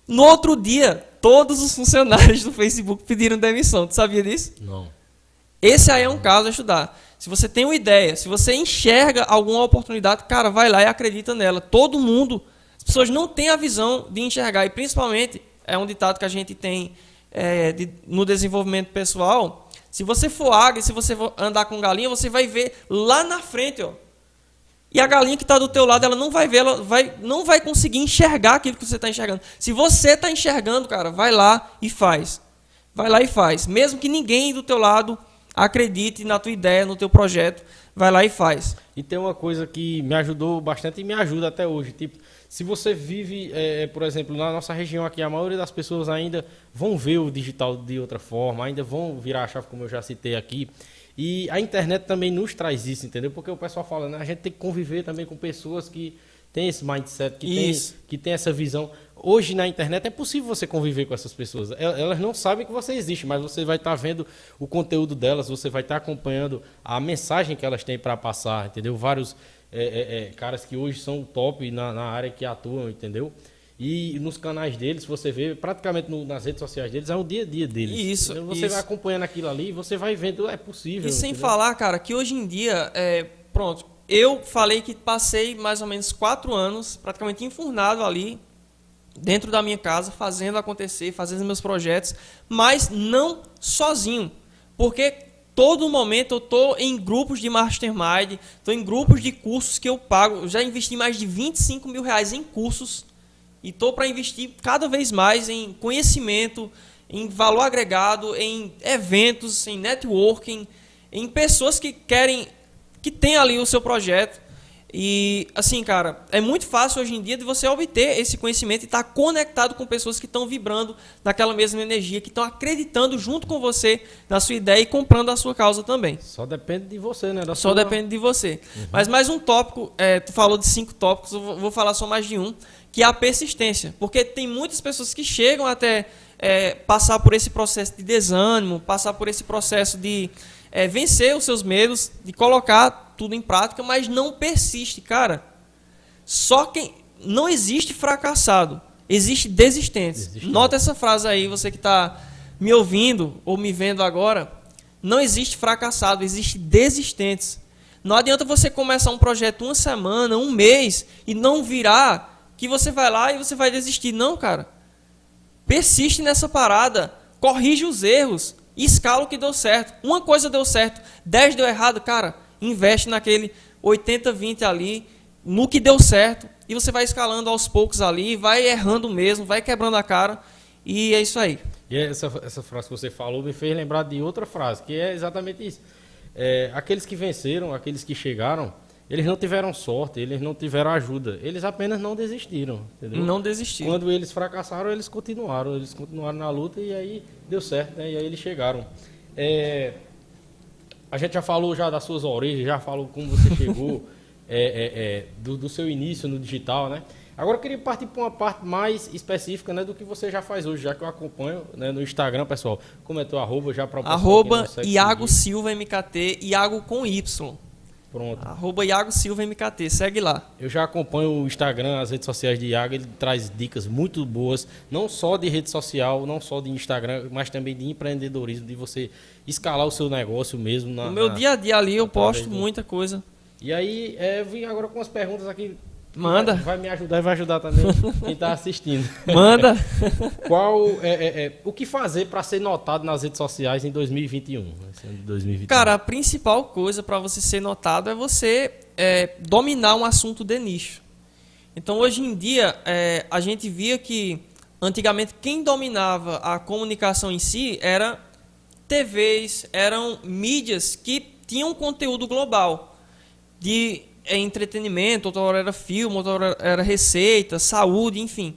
No outro dia, todos os funcionários do Facebook pediram demissão. Tu sabia disso? Não. Esse aí é um caso a estudar. Se você tem uma ideia, se você enxerga alguma oportunidade, cara, vai lá e acredita nela. Todo mundo, as pessoas não têm a visão de enxergar. E principalmente, é um ditado que a gente tem é, de, no desenvolvimento pessoal, se você for águia, se você for andar com galinha, você vai ver lá na frente, ó. E a galinha que está do teu lado, ela não vai ver, ela vai, não vai conseguir enxergar aquilo que você está enxergando. Se você está enxergando, cara, vai lá e faz. Vai lá e faz. Mesmo que ninguém do teu lado acredite na tua ideia, no teu projeto, vai lá e faz. E tem uma coisa que me ajudou bastante e me ajuda até hoje. Tipo, se você vive, é, por exemplo, na nossa região aqui, a maioria das pessoas ainda vão ver o digital de outra forma, ainda vão virar a chave, como eu já citei aqui. E a internet também nos traz isso, entendeu? Porque o pessoal fala, né? A gente tem que conviver também com pessoas que têm esse mindset, que têm que tem essa visão. Hoje na internet é possível você conviver com essas pessoas. Elas não sabem que você existe, mas você vai estar tá vendo o conteúdo delas, você vai estar tá acompanhando a mensagem que elas têm para passar, entendeu? Vários é, é, é, caras que hoje são top na, na área que atuam, entendeu? E nos canais deles, você vê, praticamente no, nas redes sociais deles, é o dia a dia deles. Isso. Então, você isso. vai acompanhando aquilo ali, você vai vendo, é possível. E sem entendeu? falar, cara, que hoje em dia, é, pronto, eu falei que passei mais ou menos quatro anos praticamente enfurnado ali, dentro da minha casa, fazendo acontecer, fazendo meus projetos, mas não sozinho. Porque todo momento eu estou em grupos de mastermind, estou em grupos de cursos que eu pago. Eu já investi mais de 25 mil reais em cursos e estou para investir cada vez mais em conhecimento, em valor agregado, em eventos, em networking, em pessoas que querem, que têm ali o seu projeto. E assim, cara, é muito fácil hoje em dia de você obter esse conhecimento e estar tá conectado com pessoas que estão vibrando naquela mesma energia, que estão acreditando junto com você na sua ideia e comprando a sua causa também. Só depende de você, né? Da só sua... depende de você. Uhum. Mas mais um tópico, é, tu falou de cinco tópicos, eu vou falar só mais de um, que é a persistência. Porque tem muitas pessoas que chegam até é, passar por esse processo de desânimo, passar por esse processo de é, vencer os seus medos, de colocar tudo em prática, mas não persiste, cara. Só quem. Não existe fracassado, existe desistente. Nota essa frase aí, você que está me ouvindo ou me vendo agora. Não existe fracassado, existe desistentes. Não adianta você começar um projeto uma semana, um mês e não virar que você vai lá e você vai desistir. Não, cara. Persiste nessa parada. Corrige os erros. Escala o que deu certo. Uma coisa deu certo, 10 deu errado, cara. Investe naquele 80-20 ali, no que deu certo. E você vai escalando aos poucos ali, vai errando mesmo, vai quebrando a cara. E é isso aí. E essa, essa frase que você falou me fez lembrar de outra frase, que é exatamente isso. É, aqueles que venceram, aqueles que chegaram, eles não tiveram sorte, eles não tiveram ajuda, eles apenas não desistiram, entendeu? Não desistiram. Quando eles fracassaram, eles continuaram, eles continuaram na luta e aí deu certo, né? E aí eles chegaram. É, a gente já falou já das suas origens, já falou como você chegou, é, é, é, do, do, seu início no digital, né? Agora eu queria partir para uma parte mais específica, né, do que você já faz hoje, já que eu acompanho né, no Instagram, pessoal. Como é teu arroba já para Arroba Iago Silva MKT, Iago com Y. Pronto. Arroba Iago Silva MKT, segue lá. Eu já acompanho o Instagram, as redes sociais de Iago, ele traz dicas muito boas, não só de rede social, não só de Instagram, mas também de empreendedorismo, de você escalar o seu negócio mesmo. Na, no meu na, dia a dia ali eu posto muita coisa. E aí, é, eu vim agora com umas perguntas aqui Manda. Vai, vai, me ajudar e vai ajudar também quem está assistindo. Manda. Qual é, é, é, o que fazer para ser notado nas redes sociais em 2021? 2021? Cara, a principal coisa para você ser notado é você é, dominar um assunto de nicho. Então, hoje em dia, é, a gente via que antigamente quem dominava a comunicação em si era TVs, eram mídias que tinham conteúdo global de é entretenimento, outra hora era filme, outra hora era receita, saúde, enfim.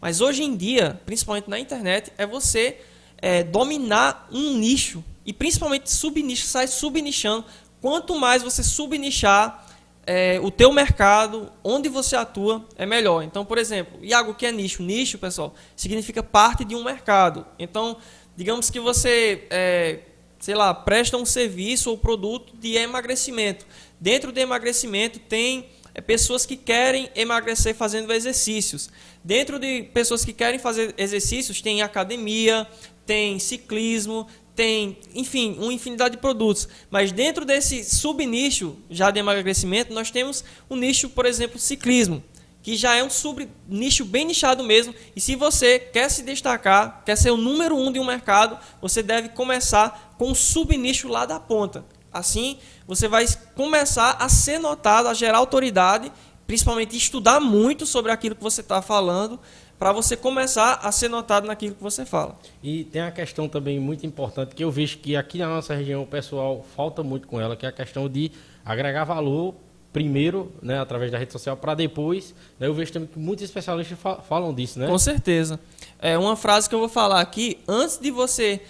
Mas hoje em dia, principalmente na internet, é você é, dominar um nicho e principalmente subnicho, sai subnichando. Quanto mais você subnichar é, o teu mercado, onde você atua, é melhor. Então, por exemplo, Iago, o que é nicho? Nicho, pessoal, significa parte de um mercado. Então, digamos que você é, sei lá, presta um serviço ou produto de emagrecimento. Dentro do emagrecimento tem é, pessoas que querem emagrecer fazendo exercícios. Dentro de pessoas que querem fazer exercícios, tem academia, tem ciclismo, tem, enfim, uma infinidade de produtos. Mas dentro desse subnicho já de emagrecimento, nós temos um nicho, por exemplo, ciclismo que já é um sub nicho bem nichado mesmo. E se você quer se destacar, quer ser o número um de um mercado, você deve começar com um subnicho lá da ponta. Assim, você vai começar a ser notado, a gerar autoridade, principalmente estudar muito sobre aquilo que você está falando, para você começar a ser notado naquilo que você fala. E tem a questão também muito importante que eu vejo que aqui na nossa região o pessoal falta muito com ela, que é a questão de agregar valor primeiro, né, através da rede social, para depois. Né, eu vejo também que muitos especialistas fa falam disso, né? Com certeza. É uma frase que eu vou falar aqui. Antes de você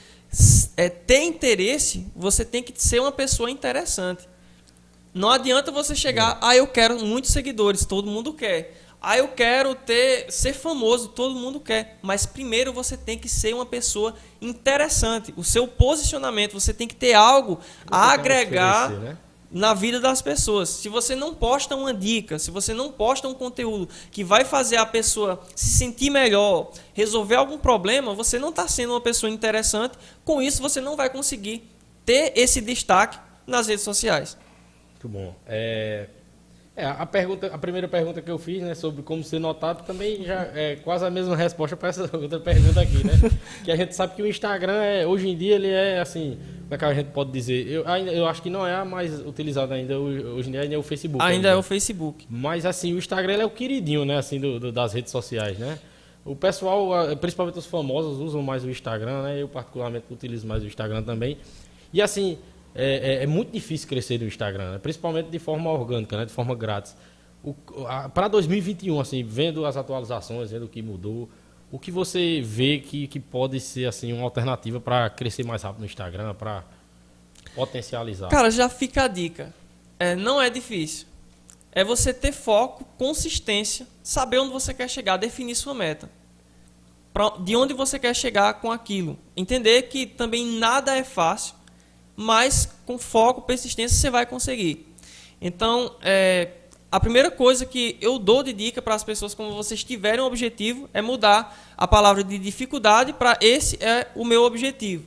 é, ter interesse, você tem que ser uma pessoa interessante. Não adianta você chegar, ah, eu quero muitos seguidores, todo mundo quer. Ah, eu quero ter ser famoso, todo mundo quer. Mas primeiro você tem que ser uma pessoa interessante. O seu posicionamento, você tem que ter algo você a agregar. Né? Na vida das pessoas. Se você não posta uma dica, se você não posta um conteúdo que vai fazer a pessoa se sentir melhor, resolver algum problema, você não está sendo uma pessoa interessante. Com isso, você não vai conseguir ter esse destaque nas redes sociais. Muito bom. É, é, a, pergunta, a primeira pergunta que eu fiz, né, sobre como ser notado, também já é quase a mesma resposta para essa outra pergunta aqui, né? que a gente sabe que o Instagram, é, hoje em dia, ele é assim, como é que a gente pode dizer? Eu, ainda, eu acho que não é a mais utilizada ainda, hoje em dia ainda é o Facebook. Ainda, ainda. é o Facebook. Mas assim, o Instagram é o queridinho, né, assim, do, do, das redes sociais, né? O pessoal, principalmente os famosos, usam mais o Instagram, né? Eu particularmente utilizo mais o Instagram também. E assim, é, é, é, muito difícil crescer no Instagram, né? principalmente de forma orgânica, né? de forma grátis. Para 2021, assim, vendo as atualizações, vendo o que mudou, o que você vê que, que pode ser assim uma alternativa para crescer mais rápido no Instagram, para potencializar? Cara, já fica a dica. É, não é difícil. É você ter foco, consistência, saber onde você quer chegar, definir sua meta. Pra, de onde você quer chegar com aquilo. Entender que também nada é fácil mas com foco, persistência, você vai conseguir. Então, é, a primeira coisa que eu dou de dica para as pessoas, quando vocês tiverem um objetivo, é mudar a palavra de dificuldade para esse é o meu objetivo.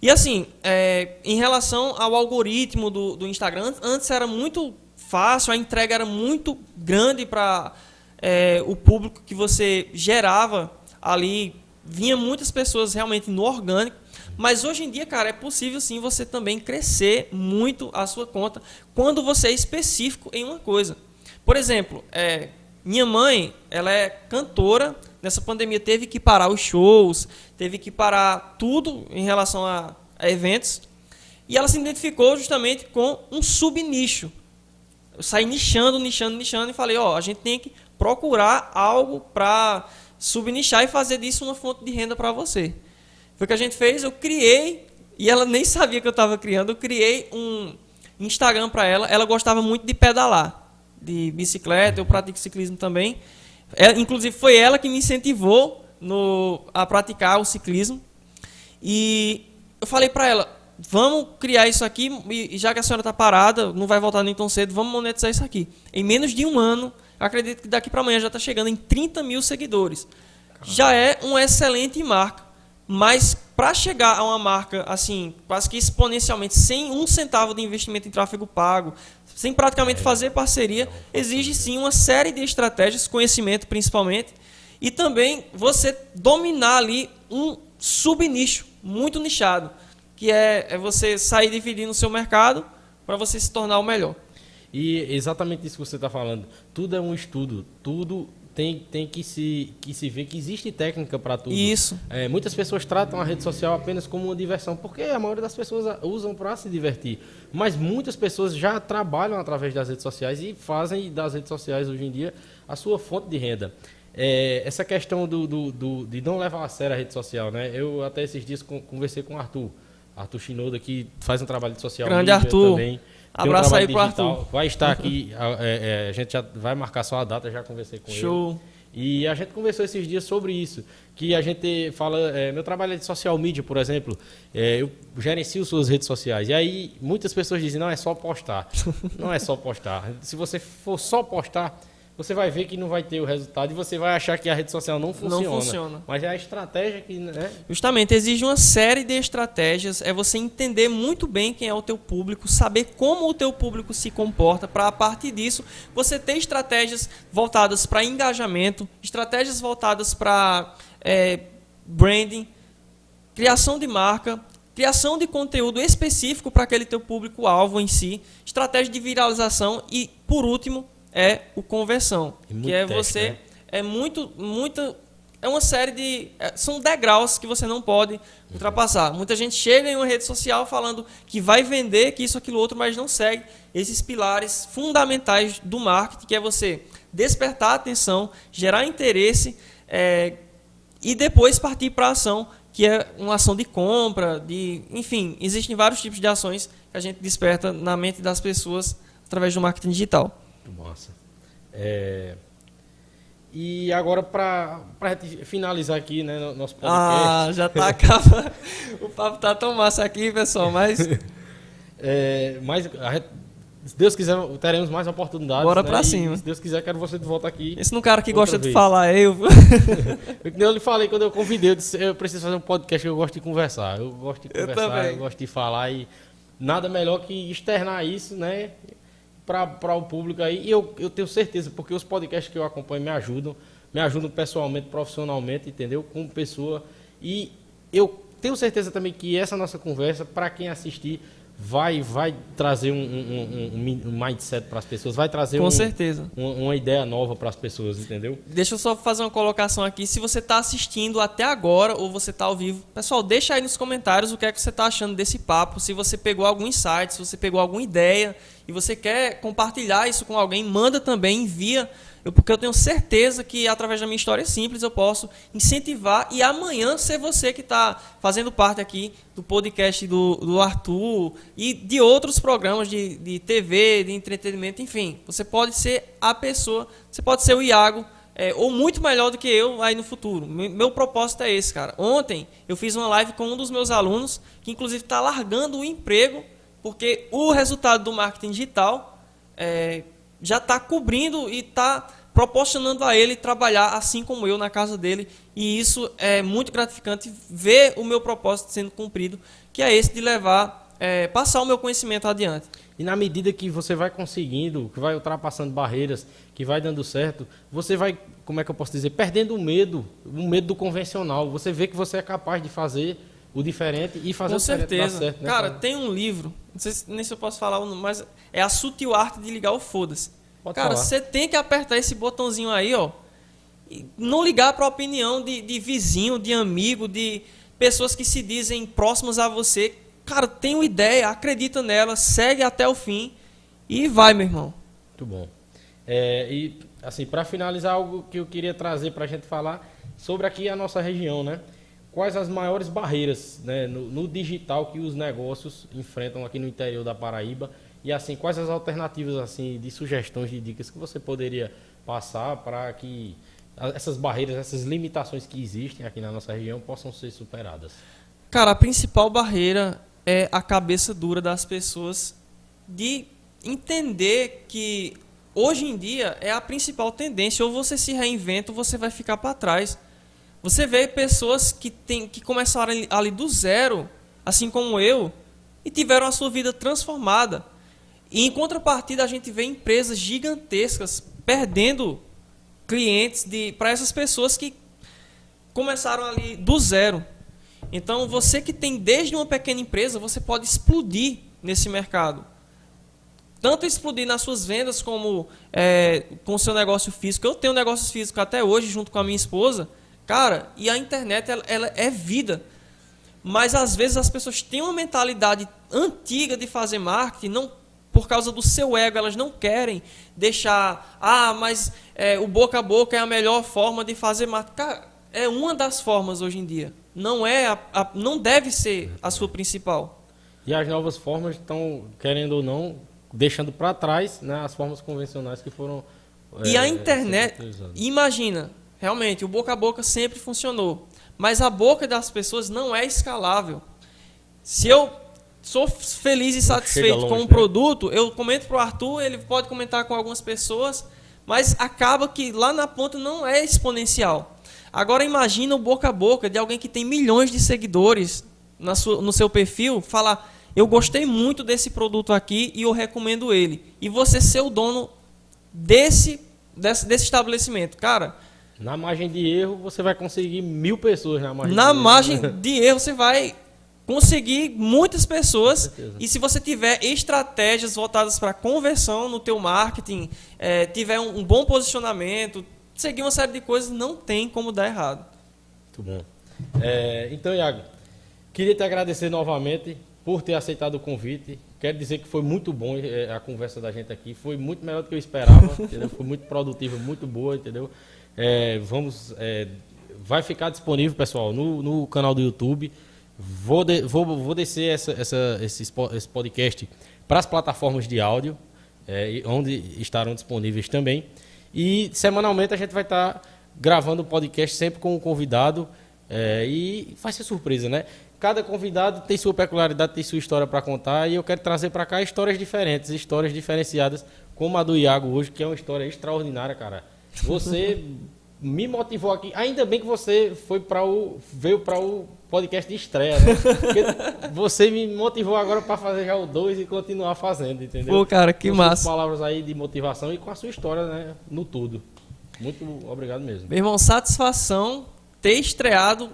E assim, é, em relação ao algoritmo do, do, Instagram, antes era muito fácil, a entrega era muito grande para é, o público que você gerava ali. Vinha muitas pessoas realmente no orgânico. Mas hoje em dia, cara, é possível sim você também crescer muito a sua conta quando você é específico em uma coisa. Por exemplo, é, minha mãe, ela é cantora. Nessa pandemia teve que parar os shows, teve que parar tudo em relação a, a eventos. E ela se identificou justamente com um subnicho. Eu saí nichando, nichando, nichando e falei, ó, a gente tem que procurar algo para subnichar e fazer disso uma fonte de renda para você. Foi o que a gente fez, eu criei, e ela nem sabia que eu estava criando, eu criei um Instagram para ela. Ela gostava muito de pedalar, de bicicleta, eu pratico ciclismo também. Ela, inclusive foi ela que me incentivou no, a praticar o ciclismo. E eu falei para ela, vamos criar isso aqui, e já que a senhora está parada, não vai voltar nem tão cedo, vamos monetizar isso aqui. Em menos de um ano, acredito que daqui para amanhã já está chegando em 30 mil seguidores. Já é uma excelente marca. Mas para chegar a uma marca assim, quase que exponencialmente, sem um centavo de investimento em tráfego pago, sem praticamente é. fazer parceria, exige sim uma série de estratégias, conhecimento principalmente, e também você dominar ali um subnicho muito nichado, que é, é você sair dividindo o seu mercado para você se tornar o melhor. E exatamente isso que você está falando. Tudo é um estudo, tudo tem, tem que, se, que se ver que existe técnica para tudo. Isso. É, muitas pessoas tratam a rede social apenas como uma diversão, porque a maioria das pessoas usam para se divertir. Mas muitas pessoas já trabalham através das redes sociais e fazem das redes sociais hoje em dia a sua fonte de renda. É, essa questão do, do, do, de não levar a sério a rede social, né? Eu até esses dias conversei com o Arthur. Arthur Shinoda, que faz um trabalho de social Grande Arthur. também. Abraço um aí pro Arthur. Vai estar aqui, é, é, a gente já vai marcar só a data, já conversei com Show. ele. E a gente conversou esses dias sobre isso, que a gente fala, é, meu trabalho é de social media, por exemplo, é, eu gerencio suas redes sociais. E aí muitas pessoas dizem, não, é só postar. não é só postar. Se você for só postar, você vai ver que não vai ter o resultado e você vai achar que a rede social não funciona. Não funciona. Mas é a estratégia que. Né? Justamente, exige uma série de estratégias. É você entender muito bem quem é o teu público, saber como o teu público se comporta, para a partir disso você ter estratégias voltadas para engajamento, estratégias voltadas para é, branding, criação de marca, criação de conteúdo específico para aquele teu público-alvo em si, estratégia de viralização e, por último, é o conversão, que é teste, você né? é muito muito é uma série de é, são degraus que você não pode ultrapassar. Muita gente chega em uma rede social falando que vai vender, que isso aquilo outro, mas não segue esses pilares fundamentais do marketing, que é você despertar a atenção, gerar interesse é, e depois partir para a ação, que é uma ação de compra, de, enfim, existem vários tipos de ações que a gente desperta na mente das pessoas através do marketing digital. Massa. É... E agora, para finalizar aqui, né, nosso podcast... Ah, já tá acabando. o papo tá tão massa aqui, pessoal, mas... é, mas se Deus quiser, teremos mais oportunidades. Bora né? pra cima. se Deus quiser, quero você de volta aqui. Esse não cara que gosta vez. de falar, é eu. eu lhe falei quando eu convidei, eu disse, eu preciso fazer um podcast eu gosto de conversar. Eu gosto de conversar, eu, eu gosto de falar e nada melhor que externar isso, né? Para o público aí. E eu, eu tenho certeza, porque os podcasts que eu acompanho me ajudam, me ajudam pessoalmente, profissionalmente, entendeu? Como pessoa. E eu tenho certeza também que essa nossa conversa, para quem assistir, vai vai trazer um, um, um, um mindset para as pessoas, vai trazer Com certeza. uma ideia nova para as pessoas, entendeu? Deixa eu só fazer uma colocação aqui. Se você está assistindo até agora ou você está ao vivo, pessoal, deixa aí nos comentários o que é que você está achando desse papo. Se você pegou algum insight, se você pegou alguma ideia você quer compartilhar isso com alguém, manda também, envia eu, porque eu tenho certeza que através da minha história simples eu posso incentivar e amanhã ser você que está fazendo parte aqui do podcast do, do Arthur e de outros programas de, de TV, de entretenimento, enfim. Você pode ser a pessoa, você pode ser o Iago, é, ou muito melhor do que eu aí no futuro. Meu propósito é esse, cara. Ontem eu fiz uma live com um dos meus alunos, que inclusive está largando o emprego, porque o resultado do marketing digital é, já está cobrindo e está proporcionando a ele trabalhar assim como eu na casa dele. E isso é muito gratificante ver o meu propósito sendo cumprido, que é esse de levar, é, passar o meu conhecimento adiante. E na medida que você vai conseguindo, que vai ultrapassando barreiras, que vai dando certo, você vai, como é que eu posso dizer, perdendo o medo, o medo do convencional. Você vê que você é capaz de fazer o diferente e fazer Com o certeza. certo. Né, cara, cara, tem um livro, não sei se, nem se eu posso falar, mas é a sutil arte de ligar o foda-se. Cara, você tem que apertar esse botãozinho aí, ó. E não ligar para a opinião de, de vizinho, de amigo, de pessoas que se dizem próximas a você. Cara, tem uma ideia, acredita nela, segue até o fim e vai, meu irmão. Muito bom. É, e, assim, para finalizar, algo que eu queria trazer para a gente falar sobre aqui a nossa região, né? Quais as maiores barreiras né, no, no, digital que os negócios enfrentam aqui no interior da Paraíba? E assim quais as alternativas assim de sugestões de dicas que você poderia passar para que essas barreiras essas limitações que existem aqui na nossa região possam ser superadas? Cara a principal barreira é a cabeça dura das pessoas de entender que hoje em dia é a principal tendência. Ou você se reinventa ou você vai ficar para trás você vê pessoas que, tem, que começaram ali do zero, assim como eu, e tiveram a sua vida transformada. E em contrapartida, a gente vê empresas gigantescas perdendo clientes para essas pessoas que começaram ali do zero. Então, você que tem desde uma pequena empresa, você pode explodir nesse mercado. Tanto explodir nas suas vendas como é, com o seu negócio físico. Eu tenho negócios físicos até hoje, junto com a minha esposa. Cara, e a internet ela, ela é vida. Mas às vezes as pessoas têm uma mentalidade antiga de fazer marketing, não por causa do seu ego, elas não querem deixar, ah, mas é, o boca a boca é a melhor forma de fazer marketing. Cara, é uma das formas hoje em dia. Não é, a, a, não deve ser a sua principal. E as novas formas estão, querendo ou não, deixando para trás né, as formas convencionais que foram. É, e a internet, imagina, realmente, o boca a boca sempre funcionou. Mas a boca das pessoas não é escalável. Se eu sou feliz e satisfeito longe, com um né? produto, eu comento para o Arthur, ele pode comentar com algumas pessoas, mas acaba que lá na ponta não é exponencial. Agora imagina o boca a boca de alguém que tem milhões de seguidores sua, no seu perfil, falar, eu gostei muito desse produto aqui e eu recomendo ele. E você ser o dono desse, desse, desse estabelecimento. Cara, na margem de erro, você vai conseguir mil pessoas na margem Na de margem erro. de erro, você vai conseguir muitas pessoas e se você tiver estratégias voltadas para conversão no teu marketing, é, tiver um, um, bom posicionamento, seguir uma série de coisas, não tem como dar errado. Muito bom. É, então, Iago, queria te agradecer novamente por ter aceitado o convite. Quero dizer que foi muito bom é, a conversa da gente aqui, foi muito melhor do que eu esperava, foi muito produtiva, muito boa, entendeu? É, vamos, é, vai ficar disponível, pessoal, no, no canal do YouTube. Vou, de, vou, vou descer essa, essa, esse, esse podcast para as plataformas de áudio, é, onde estarão disponíveis também. E semanalmente a gente vai estar tá gravando o podcast sempre com um convidado. É, e vai ser surpresa, né? Cada convidado tem sua peculiaridade, tem sua história para contar. E eu quero trazer para cá histórias diferentes, histórias diferenciadas, como a do Iago hoje, que é uma história extraordinária, cara. Você me motivou aqui. Ainda bem que você foi para o veio para o podcast de estreia, né? Porque você me motivou agora para fazer já o 2 e continuar fazendo, entendeu? Pô, cara, que com massa. palavras aí de motivação e com a sua história, né, no tudo. Muito obrigado mesmo. Meu irmão, satisfação ter estreado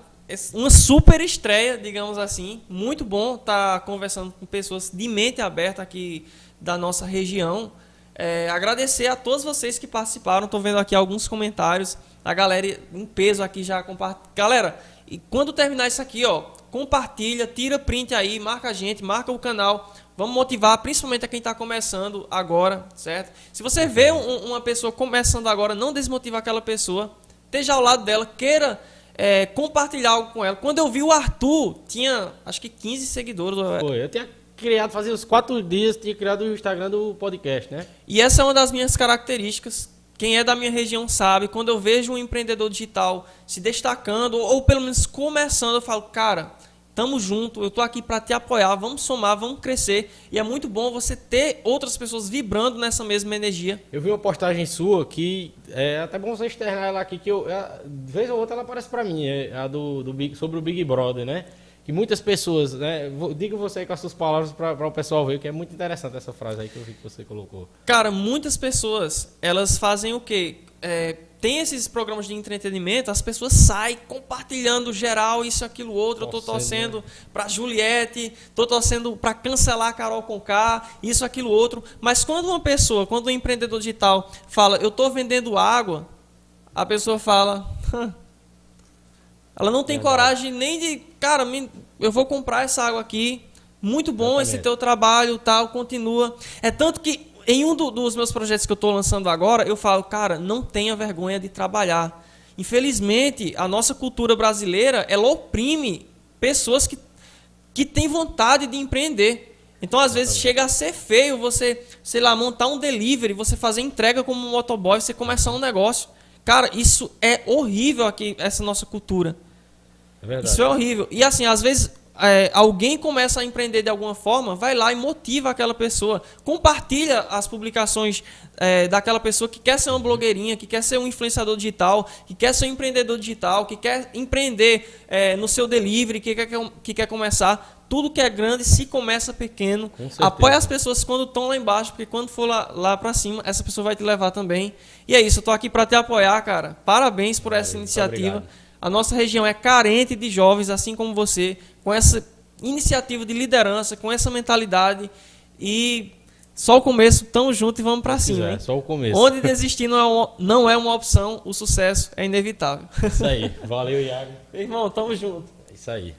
uma super estreia, digamos assim. Muito bom estar tá conversando com pessoas de mente aberta aqui da nossa região. É, agradecer a todos vocês que participaram. Estou vendo aqui alguns comentários. A galera em peso aqui já compartilha. Galera, e quando terminar isso aqui, ó, compartilha, tira print aí, marca a gente, marca o canal. Vamos motivar, principalmente a quem está começando agora, certo? Se você vê um, uma pessoa começando agora, não desmotiva aquela pessoa. Esteja ao lado dela, queira é, compartilhar algo com ela. Quando eu vi o Arthur, tinha acho que 15 seguidores. Foi, eu tinha criado, fazia uns quatro dias, tinha criado o Instagram do podcast, né? E essa é uma das minhas características. Quem é da minha região sabe, quando eu vejo um empreendedor digital se destacando, ou, pelo menos começando, eu falo, cara, tamo junto, eu tô aqui para te apoiar, vamos somar, vamos crescer. E é muito bom você ter outras pessoas vibrando nessa mesma energia. Eu vi uma postagem sua que é até bom você externar ela aqui, que eu, é, de vez ou outra ela aparece para mim, é a do, do Big, sobre o Big Brother, né? Que muitas pessoas, né? Diga você aí com as suas palavras para o pessoal ver, que é muito interessante essa frase aí que eu vi que você colocou. Cara, muitas pessoas, elas fazem o quê? É, tem esses programas de entretenimento, as pessoas saem compartilhando geral, isso, aquilo, outro. Torcendo. Eu tô torcendo para Juliette, tô torcendo para cancelar a Carol Conká, isso, aquilo, outro. Mas quando uma pessoa, quando um empreendedor digital fala, eu tô vendendo água, a pessoa fala, ela não tem coragem nem de, cara, eu vou comprar essa água aqui. Muito bom Exatamente. esse teu trabalho, tal, continua. É tanto que em um do, dos meus projetos que eu estou lançando agora, eu falo, cara, não tenha vergonha de trabalhar. Infelizmente, a nossa cultura brasileira, ela oprime pessoas que, que têm vontade de empreender. Então, às vezes, chega a ser feio você, sei lá, montar um delivery, você fazer entrega como um motoboy, você começar um negócio. Cara, isso é horrível aqui, essa nossa cultura. É Isso é horrível. E assim, às vezes é, alguém começa a empreender de alguma forma, vai lá e motiva aquela pessoa, compartilha as publicações é, daquela pessoa que quer ser uma blogueirinha, que quer ser um influenciador digital, que quer ser um empreendedor digital, que quer empreender é, no seu delivery, que quer, que quer começar. Tudo que é grande se começa pequeno. Apoia as pessoas quando estão lá embaixo, porque quando for lá, lá para cima, essa pessoa vai te levar também. E é isso, eu estou aqui para te apoiar, cara. Parabéns por essa iniciativa. A nossa região é carente de jovens, assim como você, com essa iniciativa de liderança, com essa mentalidade. E só o começo, tamo junto e vamos para cima. É, só o começo. Onde desistir não é, uma, não é uma opção, o sucesso é inevitável. Isso aí. Valeu, Iago. Irmão, tamo junto. É isso aí.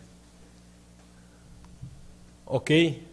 Ok?